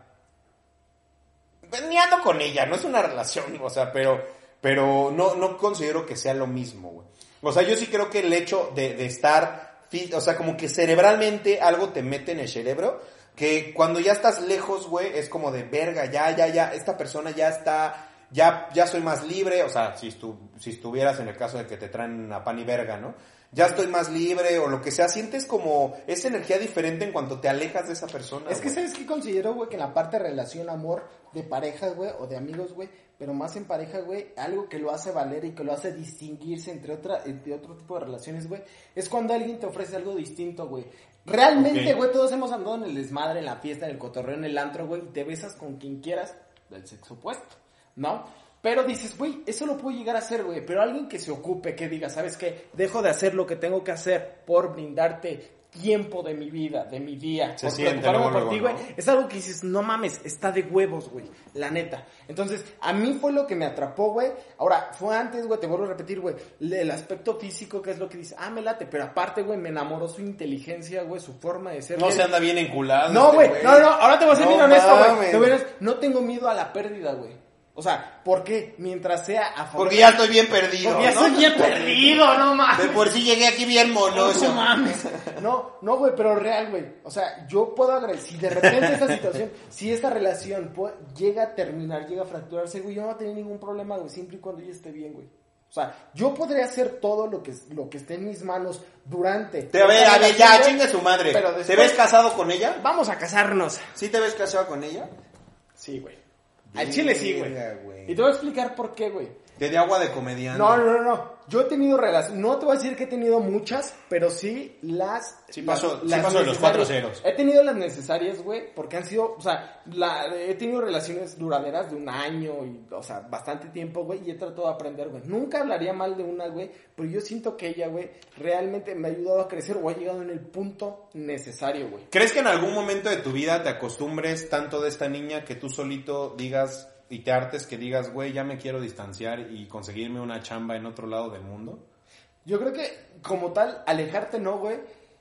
ni ando con ella, no es una relación, o sea, pero, pero no, no considero que sea lo mismo, güey. O sea, yo sí creo que el hecho de, de estar, o sea, como que cerebralmente algo te mete en el cerebro, que cuando ya estás lejos, güey, es como de verga, ya, ya, ya, esta persona ya está, ya, ya soy más libre, o sea, si, estu- si estuvieras en el caso de que te traen a pan y verga, ¿no? Ya estoy más libre o lo que sea, sientes como esa energía diferente en cuanto te alejas de esa persona. Es que. ¿sabes qué considero, güey? Que en la parte de relación, amor, de pareja, güey, o de amigos, güey, pero más en pareja, güey, algo que lo hace valer y que lo hace distinguirse entre, otra, entre otro tipo de relaciones, güey, es cuando alguien te ofrece algo distinto, güey. Realmente, güey, todos hemos andado en el desmadre, en la fiesta, en el cotorreo, en el antro, güey, y te besas con quien quieras del sexo opuesto, ¿no? Pero dices, güey, eso lo puedo llegar a hacer, güey. Pero alguien que se ocupe, que diga, ¿sabes qué? Dejo de hacer lo que tengo que hacer por brindarte tiempo de mi vida, de mi día. Se por siente preocuparme luego, por ti, güey. ¿no? Es algo que dices, no mames, está de huevos, güey. La neta. Entonces, a mí fue lo que me atrapó, güey. Ahora, fue antes, güey, te vuelvo a repetir, güey. El aspecto físico, que es lo que dice, ah, me late. Pero aparte, güey, me enamoró su inteligencia, güey, su forma de ser. No güey. se anda bien enculado. No, este güey, no, no, ahora te voy a ser No bien honesto, güey. No tengo miedo a la pérdida, güey. O sea, ¿por qué? Mientras sea a favor Porque ya estoy bien perdido. Porque ya ¿no? estoy bien perdido, no mames. De por sí llegué aquí bien monoso. No mames. No, no, güey, pero real, güey. O sea, yo puedo agregar, si de repente esta situación, si esta relación llega a terminar, llega a fracturarse, güey, yo no voy a tener ningún problema, güey, siempre y cuando ella esté bien, güey. O sea, yo podría hacer todo lo que, lo que esté en mis manos durante. Te, a ver, esta a ver, ya, chingue su madre. Pero ¿Te ves casado con ella? Vamos a casarnos. ¿Sí te ves casado con ella? Sí, güey. Al chile sí, güey. Y te voy a explicar por qué, güey. Te di agua de comediante. No, no, no, no. Yo he tenido relaciones, no te voy a decir que he tenido muchas, pero sí las... Sí las- pasó- sí pasó de los cuatro ceros. He tenido las necesarias, güey, porque han sido, o sea, la, he tenido relaciones duraderas de un año y, o sea, bastante tiempo, güey, y he tratado de aprender, güey. Nunca hablaría mal de una, güey, pero yo siento que ella, güey, realmente me ha ayudado a crecer o ha llegado en el punto necesario, güey. ¿Crees que en algún momento de tu vida te acostumbres tanto de esta niña que tú solito digas y te hartes que digas, güey, ya me quiero distanciar y conseguirme una chamba en otro lado del mundo? Yo creo que, como tal, alejarte no, güey.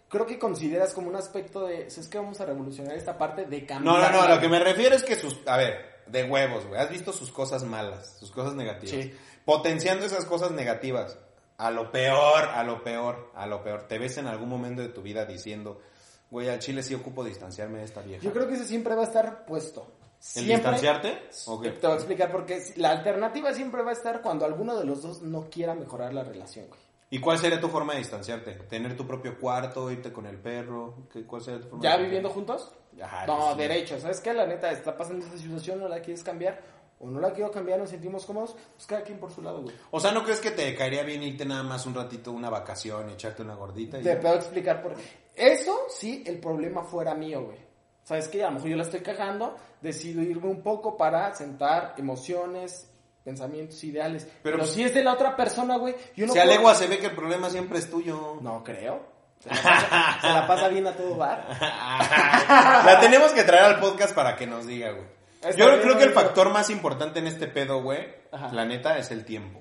Creo que consideras como un aspecto de, es que vamos a revolucionar esta parte de No, cambiar. no, no, la- lo que me refiero es que sus, a ver, de huevos, güey, has visto sus cosas malas, sus cosas negativas. Sí. Potenciando esas cosas negativas, a lo peor, a lo peor, a lo peor. Te ves en algún momento de tu vida diciendo, güey, al chile sí ocupo distanciarme de esta vieja. Yo creo que ese siempre va a estar puesto. ¿El Siempre. distanciarte? ¿O qué? Te voy a explicar porque la alternativa siempre va a estar cuando alguno de los dos no quiera mejorar la relación, güey. ¿Y cuál sería tu forma de distanciarte? ¿Tener tu propio cuarto, irte con el perro? ¿Qué, ¿Cuál sería tu forma ¿Ya de viviendo juntos? Ajá, no, sí. derecho. ¿Sabes qué? La neta, está pasando esta situación, no la quieres cambiar o no la quiero cambiar, nos sentimos cómodos, pues cada quien por su lado, güey. O sea, ¿no crees que te caería bien irte nada más un ratito, una vacación, echarte una gordita? Y Te puedo explicar por. Eso sí, el problema fuera mío, güey. ¿Sabes qué? A lo mejor yo la estoy cagando, decido irme un poco para sentar emociones, pensamientos, ideales. Pero, Pero, pues, si es de la otra persona, güey, yo no si puedo- alegua se ve que el problema siempre es tuyo. No creo. Se la, pasa, se la pasa bien a todo bar. La tenemos que traer al podcast para que nos diga, güey. Está Yo bien, creo que el factor más importante en este pedo, güey, la neta, es el tiempo.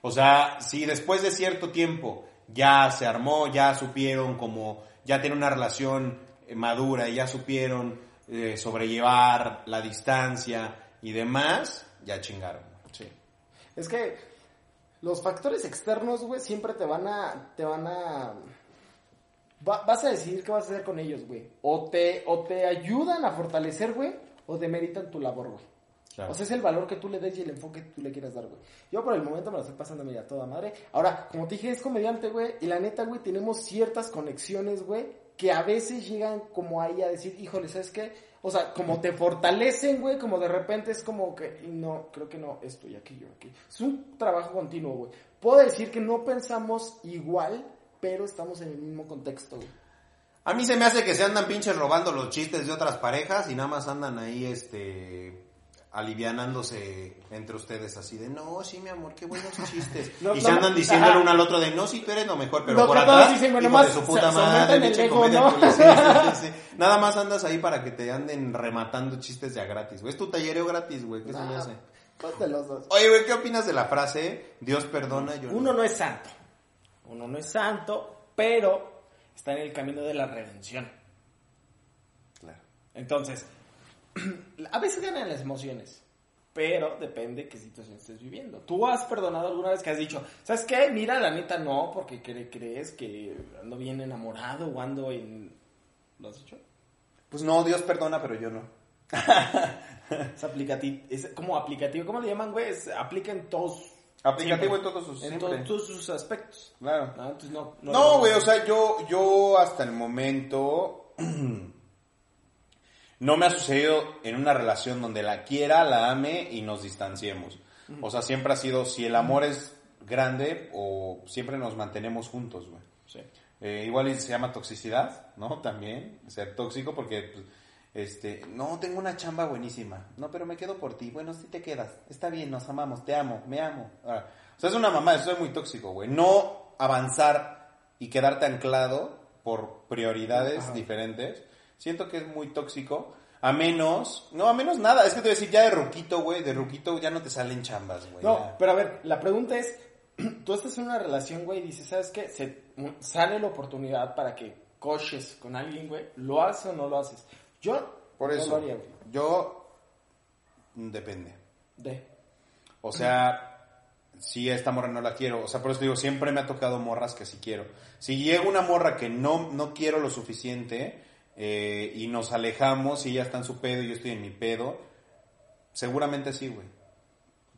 O sea, si después de cierto tiempo ya se armó, ya supieron como, ya tienen una relación madura y ya supieron eh, sobrellevar la distancia y demás, ya chingaron. Sí. Es que los factores externos, güey, siempre te van a, te van a, va- vas a decidir qué vas a hacer con ellos, güey. O te, o te ayudan a fortalecer, güey, o demeritan tu labor, güey. Claro. O sea, es el valor que tú le des y el enfoque que tú le quieras dar, güey. Yo por el momento me la estoy pasando media toda madre. Ahora, como te dije, es comediante, güey. Y la neta, güey, tenemos ciertas conexiones, güey, que a veces llegan como ahí a decir, híjole, ¿sabes qué? O sea, como te fortalecen, güey, como de repente es como que, no, creo que no, esto y aquí, yo aquí. Es un trabajo continuo, güey. Puedo decir que no pensamos igual, pero estamos en el mismo contexto, güey. A mí se me hace que se andan pinches robando los chistes de otras parejas y nada más andan ahí, este, alivianándose entre ustedes así de, no, sí, mi amor, qué buenos chistes. No, y no, se andan diciéndole uno al otro de, no, sí, tú eres lo mejor, pero No, por atrás, dicen, bueno, hijo más de su puta se- madre, ego, comedia. Sí, sí, sí, sí. Nada más andas ahí para que te anden rematando chistes ya gratis, güey. Es tu tallereo gratis, güey, ¿qué se me Ah, hace? pues los dos. Oye, güey, ¿qué opinas de la frase, Dios perdona, yo Uno no es santo. Uno no es santo, pero está en el camino de la redención. Claro. Entonces, a veces ganan las emociones, pero depende qué situación estés viviendo. ¿Tú has perdonado alguna vez que has dicho, ¿sabes qué? Mira, la neta no, porque cre- crees que ando bien enamorado o ando en... ¿Lo has dicho? Pues no, Dios perdona, pero yo no. Es aplicativo, es como aplicativo, ¿cómo le llaman, güey? Es, aplica en todos... Aplicativo siempre. en todos sus- En to- todos sus aspectos. Claro. No, entonces no... No, güey, o sea, yo, yo hasta el momento no me ha sucedido en una relación donde la quiera, la ame y nos distanciemos. O sea, siempre ha sido, si el amor es grande o siempre nos mantenemos juntos, güey. Sí. Eh, igual se llama toxicidad, ¿no? También, ser tóxico porque, pues, este, no, tengo una chamba buenísima. No, pero me quedo por ti. Bueno, sí te quedas. Está bien, nos amamos, te amo, me amo. Ah, o sea, es una mamá, eso es muy tóxico, güey. No avanzar y quedarte anclado por prioridades Ajá. diferentes. Siento que es muy tóxico. A menos, no, a menos nada. Es que te voy a decir, ya de ruquito, güey, de ruquito ya no te salen chambas, güey. No, ya. pero a ver, la pregunta es, tú estás en una relación, güey, y dices, ¿sabes qué? Se, sale la oportunidad para que coches con alguien, güey, ¿lo haces o no lo haces? Yo Por no eso, lo haría, güey. yo, mm, depende. De. O sea, si esta morra no la quiero. O sea, por eso digo, siempre me ha tocado morras que sí quiero. Si llega una morra que no, no quiero lo suficiente eh, y nos alejamos y ella está en su pedo y yo estoy en mi pedo, seguramente sí, güey.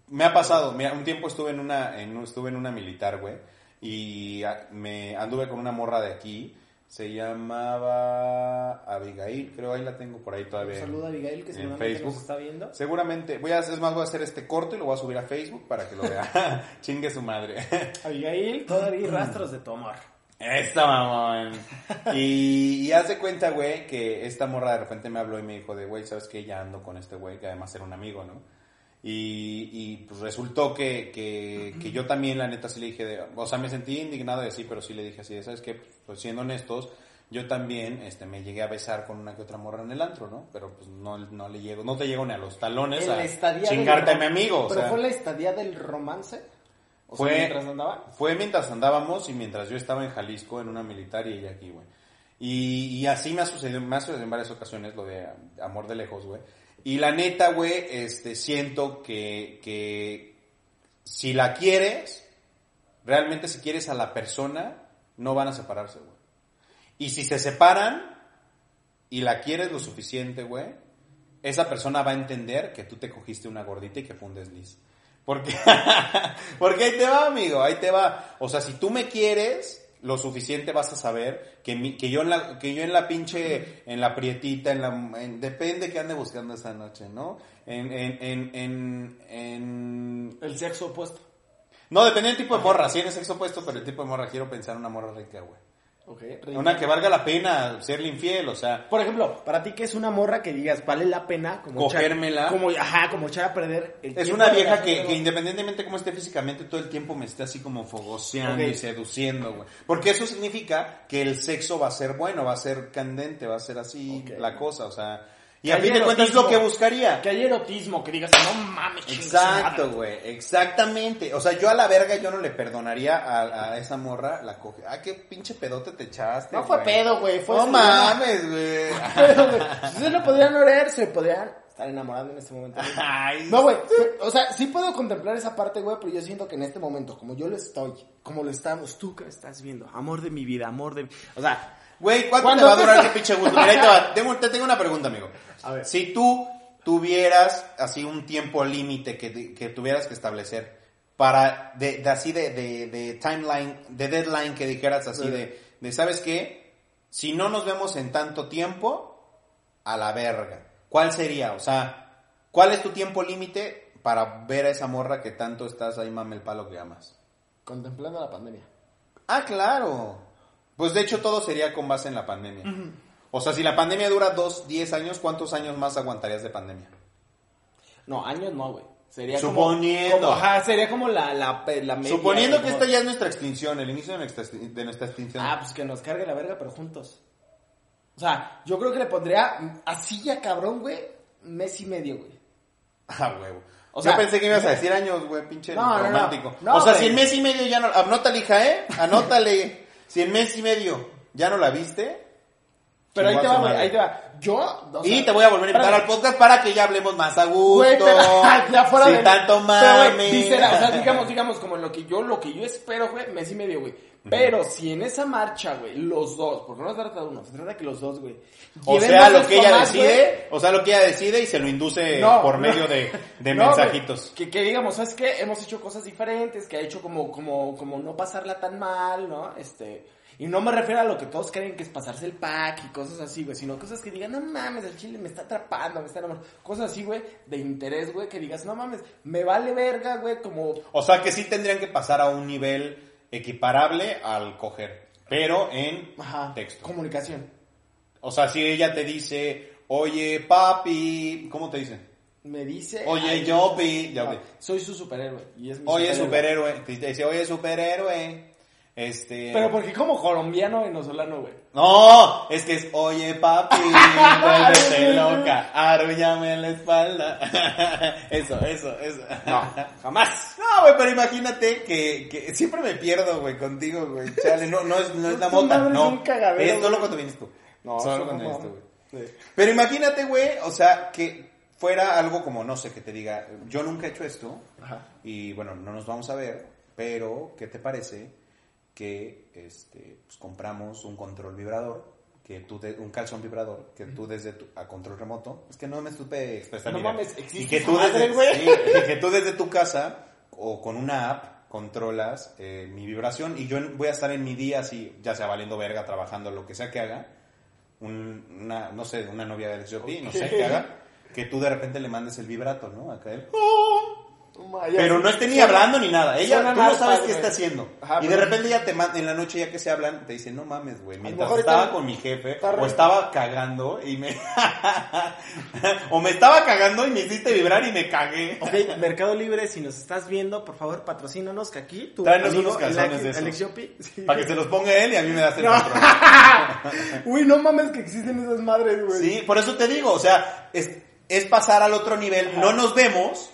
Me ha pasado, mira, un tiempo estuve en una, en, un- estuve en una militar, güey, y a- me anduve con una morra de aquí, se llamaba Abigail, creo ahí la tengo por ahí todavía. Saluda a Abigail, que en seguramente Facebook. nos está viendo. Seguramente, voy a es más, voy a hacer este corto y lo voy a subir a Facebook para que lo vea. Chingue su madre. Abigail, todavía rastros de tu amor. Esta mamón. Y, y haz de cuenta, güey, que esta morra de repente me habló y me dijo de, güey, ¿sabes qué? Ya ando con este güey, que además era un amigo, ¿no? Y, y pues resultó que, que, que yo también, la neta, sí le dije, de, o sea, me sentí indignado de sí, pero sí le dije así, de, ¿sabes qué? Pues siendo honestos, yo también este, me llegué a besar con una que otra morra en el antro, ¿no? Pero pues no, no le llego, no te llego ni a los talones En a chingarte a mi amigo, o ¿Pero sea. fue la estadía del romance? O sea, Fue- mientras. Fue mientras andábamos y mientras yo estaba en Jalisco en una militar y ella aquí, güey. Y, y así me ha sucedido, me ha sucedido en varias ocasiones lo de amor de lejos, güey. Y la neta, güey, este, siento que, que si la quieres, realmente si quieres a la persona, no van a separarse, güey. Y si se separan y la quieres lo suficiente, güey, esa persona va a entender que tú te cogiste una gordita y que fue un desliz. Porque, porque ahí te va, amigo, ahí te va. O sea, si tú me quieres, lo suficiente vas a saber que, mi- que yo en la, que yo en la pinche, en la prietita, en la, en- depende que ande buscando esta noche, ¿no? En, en, en, en, en- El sexo opuesto. no, depende del tipo de morra, sí, en el sexo opuesto, pero el tipo de morra, quiero pensar en una morra rica, güey. Una que valga la pena serle infiel, o sea, Por ejemplo, para ti que es una morra que digas, vale la pena como Cogérmela. echar- como ajá, como echar a perder el Es una vieja que, que independientemente cómo esté físicamente, todo el tiempo me esté así como fogoseando y seduciendo, güey. Porque eso significa que el sexo va a ser bueno, va a ser candente, va a ser así la cosa, o sea... Y a fin de cuentas es lo que buscaría. Que hay erotismo, que digas, no mames, chinga su madre". Exacto, güey, exactamente. O sea, yo a la verga yo no le perdonaría a, a esa morra la coge. Ah, qué pinche pedote te echaste. No fue pedo, güey, fue No mames, güey. Se lo podrían oler, se podrían estar enamorando en este momento. Ay, No, güey, o sea, sí puedo contemplar esa parte, güey, pero yo siento que en este momento, como yo lo estoy, como lo estamos, tú que estás viendo, amor de mi vida, amor de. O sea, Güey, ¿cuánto te va a durar ese pinche gusto? Mira, ahí te va. Tengo, te tengo una pregunta, amigo. A ver. Si tú tuvieras así un tiempo límite que, que tuvieras que establecer para, de, de así de, de, de timeline, de deadline que dijeras así de, de, ¿sabes qué? Si no nos vemos en tanto tiempo, a la verga. ¿cuál sería? O sea, ¿cuál es tu tiempo límite para ver a esa morra que tanto estás ahí mame el palo que amas? Contemplando la pandemia. Ah, claro. Pues de hecho todo sería con base en la pandemia. O sea, si la pandemia dura dos, diez años, ¿cuántos años más aguantarías de pandemia? No, años no, güey. Sería Suponiendo. Como, como- ajá, sería como la, la, la media, Suponiendo que como- esta ya es nuestra extinción, el inicio de nuestra, de nuestra extinción. Ah, pues que nos cargue la verga, pero juntos. O sea, yo creo que le pondría así ya cabrón, güey, mes y medio, güey. Ah, huevo. O sea, sea, pensé que ibas a decir años, güey, pinche No, no, no. romántico. No, o sea, güey. si en mes y medio ya no... Anótale, hija, ¿eh? Anótale. si en mes y medio ya no la viste... Pero ahí te va, güey, ahí te va. Yo, o y te voy a volver a invitar al podcast para que ya hablemos más a gusto. Güey, pero ya fuera Sin de tanto Pero, mame. visceral, o sea, digamos, digamos, como en lo que yo, lo que yo espero, güey, mes y medio, güey. Pero si en esa marcha, güey, los dos, porque no se trata de uno, se trata de que los dos, güey. O sea, lo que ella más, decide, o sea, lo que ella decide y se lo induce No, por no. medio de, de No, mensajitos. güey, que, que digamos, ¿sabes qué? Hemos hecho cosas diferentes, que ha hecho como, como, como no pasarla tan mal, ¿no? Este, y no me refiero a lo que todos creen que es pasarse el pack y cosas así, güey, sino cosas que digan, no mames, el chile me está atrapando, me está enamorando. Cosas así, güey, de interés, güey, que digas, no mames, me vale verga, güey, como, O sea, que sí tendrían que pasar a un nivel equiparable al coger, pero en ajá, texto. comunicación. O sea, si ella te dice, oye, papi, ¿cómo te dice? Me dice, Oye, ay, yo vi, ya no, soy su superhéroe, y es mi Oye, superhéroe. Te dice, oye, superhéroe. Este. Pero porque como colombiano venezolano, güey. No, es que es, oye, papi, vuélvete loca, arruñame en la espalda. eso, eso, eso. No, jamás. No, güey, pero imagínate que, que siempre me pierdo, güey, contigo, güey. Chale, no, no es, no es la mota, no. un cagadero, Es solo cuando vienes tú. No, solo cuando vienes tú, güey. Sí. Pero imagínate, güey, o sea, que fuera algo como, no sé, que te diga, yo nunca he hecho esto, Ajá. y bueno, no nos vamos a ver, pero ¿qué te parece que este, pues, compramos un control vibrador? Que tú de- un calzón vibrador que tú desde tu, a control remoto es que no me supe expresar No bien. mames, existe y que tú madre, desde y que tú desde tu casa o con una app controlas eh, mi vibración y yo voy a estar en mi día así ya sea valiendo verga trabajando lo que sea que haga un- una no sé una novia del Shopee no sé qué haga que tú de repente le mandes el vibrato no acá él pero no esté ni hablando ni nada. Ella, tú no sabes padre, qué está haciendo. Ajá, y de repente ella te manda, en la noche ya que se hablan, te dice, no mames, güey. Mientras estaba está- con mi jefe, o estaba cagando y me... o me estaba cagando y me hiciste vibrar y me cagué. Ok, Mercado Libre, si nos estás viendo, por favor, patrocínanos que aquí tu Tráenos unos calzones de esos. Sí. Para que se los ponga él y a mí me das el No. Uy, no mames que existen esas madres, güey. Sí, por eso te digo, o sea, es, es pasar al otro nivel. No nos vemos,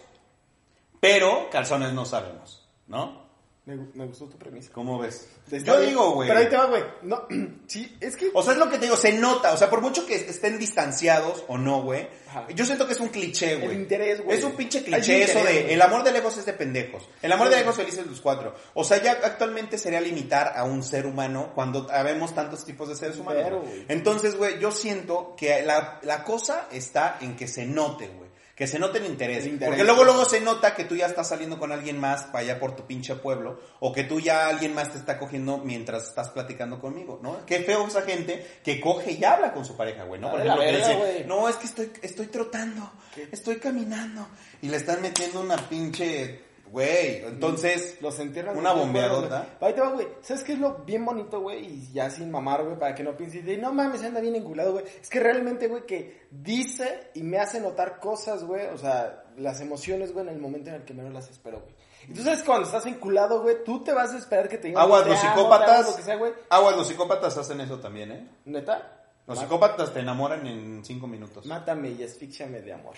pero calzones no sabemos, ¿no? Me, gu- me gustó tu premisa. ¿Cómo ves? Está Yo bien. digo, güey. Pero ahí te va, güey. No, sí, es que... O sea, es lo que te digo, se nota, o sea, por mucho que estén distanciados o no, güey, yo siento que es un cliché, güey. El interés, güey. Es un pinche cliché eso de, el amor de lejos es de pendejos. El amor Sí. de lejos felices los cuatro. O sea, ya actualmente sería limitar a un ser humano cuando habemos tantos tipos de seres humanos. Pero. Entonces, güey, yo siento que la, la cosa está en que se note, güey. Que se note el interés. El interés. Porque luego, luego se nota que tú ya estás saliendo con alguien más para allá por tu pinche pueblo. O que tú ya alguien más te está cogiendo mientras estás platicando conmigo, ¿no? Qué feo esa gente que coge y habla con su pareja, güey, ¿no? Por ejemplo, que verga, dice, güey. no, es que estoy, estoy trotando, estoy caminando. Y le están metiendo una pinche, güey. Entonces, Los entierran. una bombeadota. Ahí te va, güey. ¿Sabes qué es lo bien bonito, güey? Y ya sin mamar, güey, para que no pienses de, no mames, anda bien enculado, güey. Es que realmente, güey, que dice y me hace notar cosas, güey. O sea, las emociones, güey, en el momento en el que menos las espero, güey. Y tú sabes, cuando estás enculado, güey, tú te vas a esperar que te digan. aguas, los psicópatas. Lo que sea, güey. Aguas, los psicópatas hacen eso también, ¿eh? ¿Neta? Los psicópatas te enamoran en cinco minutos. Mátame y asfixiame de amor.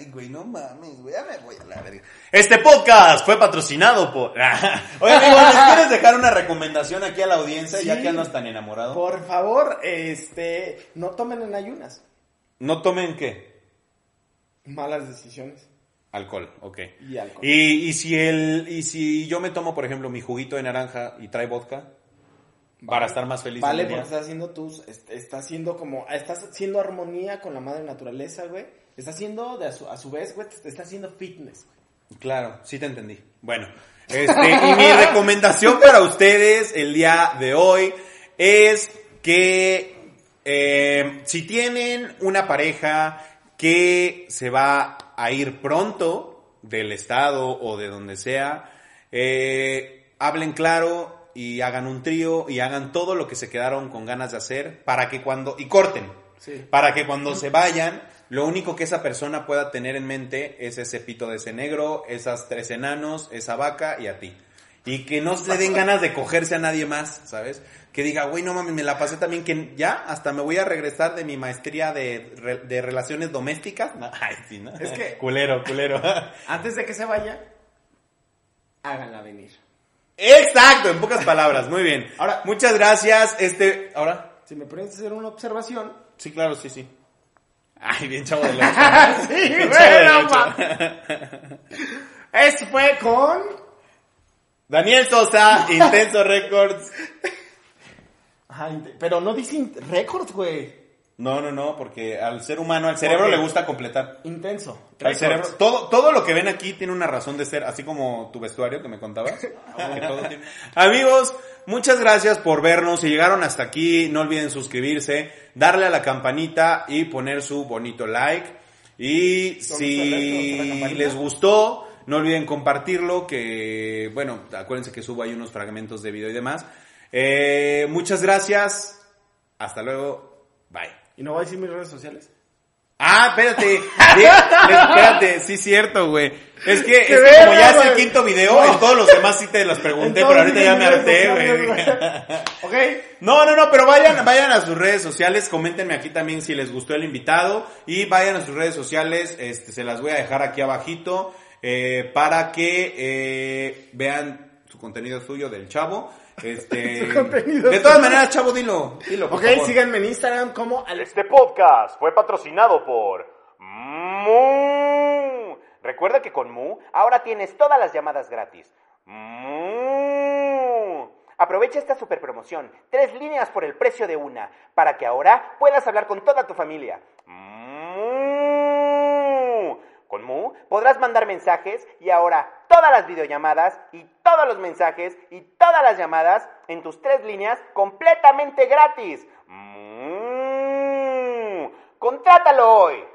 Ay, güey, no mames, güey, ya me voy a la verga. Este podcast fue patrocinado por... Oye, amigo, ¿les quieres dejar una recomendación aquí a la audiencia ya que andas tan enamorado? Por favor, este, no tomen en ayunas. No tomen, ¿qué? Malas decisiones. Alcohol, ok. Y alcohol. Y, y si el, y si yo me tomo, por ejemplo, mi juguito de naranja y trae vodka, para estar más feliz. Vale, porque estás haciendo tus, est- estás haciendo como, estás haciendo armonía con la madre naturaleza, güey. Estás haciendo, de a, su, a su vez, güey, te estás haciendo fitness, güey. Claro, sí te entendí. Bueno, este, y mi recomendación para ustedes el día de hoy es que eh, si tienen una pareja que se va a ir pronto del estado o de donde sea. Eh, hablen claro y hagan un trío y hagan todo lo que se quedaron con ganas de hacer para que cuando y corten Sí. para que cuando se vayan lo único que esa persona pueda tener en mente es ese pito de ese negro, esas tres enanos, esa vaca y a ti. Y que no le den ganas de cogerse a nadie más, ¿sabes? Que diga, güey, no mames, me la pasé también, que ya hasta me voy a regresar de mi maestría de, de relaciones domésticas. No, ay, sí, ¿no? Es que- Culero, culero. Antes de que se vaya, háganla venir. Exacto, en pocas palabras, muy bien. Ahora- muchas gracias. Este, ahora, Si me permites hacer una observación. sí, claro, sí, sí. Ay, bien chavo del ocho. sí, Bien güey, chavo del no ocho. ma- Esto fue con. Daniel Sosa, Intenso Records. Ay, pero no dice int- récords, güey. No, no, no, porque al ser humano, al cerebro le gusta completar. Intenso. Al cerebro, todo, todo lo que ven aquí tiene una razón de ser, así como tu vestuario que me contabas. Que todo tiene- Amigos, muchas gracias por vernos. Si llegaron hasta aquí, no olviden suscribirse, darle a la campanita y poner su bonito like. Y ¿Dónde está el like? ¿Dónde está la si les gustó, no olviden compartirlo, que bueno, acuérdense que subo ahí unos fragmentos de video y demás. Eh, muchas gracias. Hasta luego. Bye. ¿Y no voy a decir mis redes sociales? Ah, espérate. Di- espérate, sí, cierto, güey. Es que, es que verga, como ya es el quinto video, en todos los demás sí te los pregunté, pero ahorita ya me harté, güey. ok. No, no, no, pero vayan, vayan a sus redes sociales, coméntenme aquí también si les gustó el invitado y vayan a sus redes sociales, este, se las voy a dejar aquí abajito eh, para que eh, vean su contenido suyo del chavo. Este, de todas maneras, chavo, dilo, dilo, por Ok, favor. síganme en Instagram como Alex. Este podcast fue patrocinado por Mu. Recuerda que con Mu ahora tienes todas las llamadas gratis. Mu. Aprovecha esta super promoción, tres líneas por el precio de una, para que ahora puedas hablar con toda tu familia. Mu. Con Mu podrás mandar mensajes y ahora todas las videollamadas y todos los mensajes y todas las llamadas en tus tres líneas completamente gratis. Mu. Contrátalo hoy.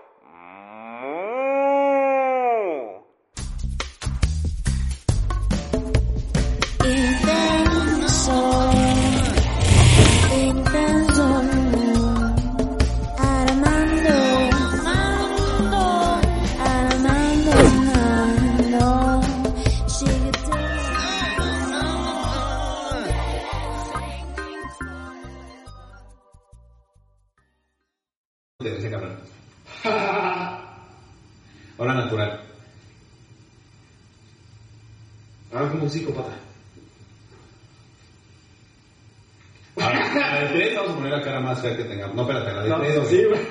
Que tengamos. No, espérate, la güey.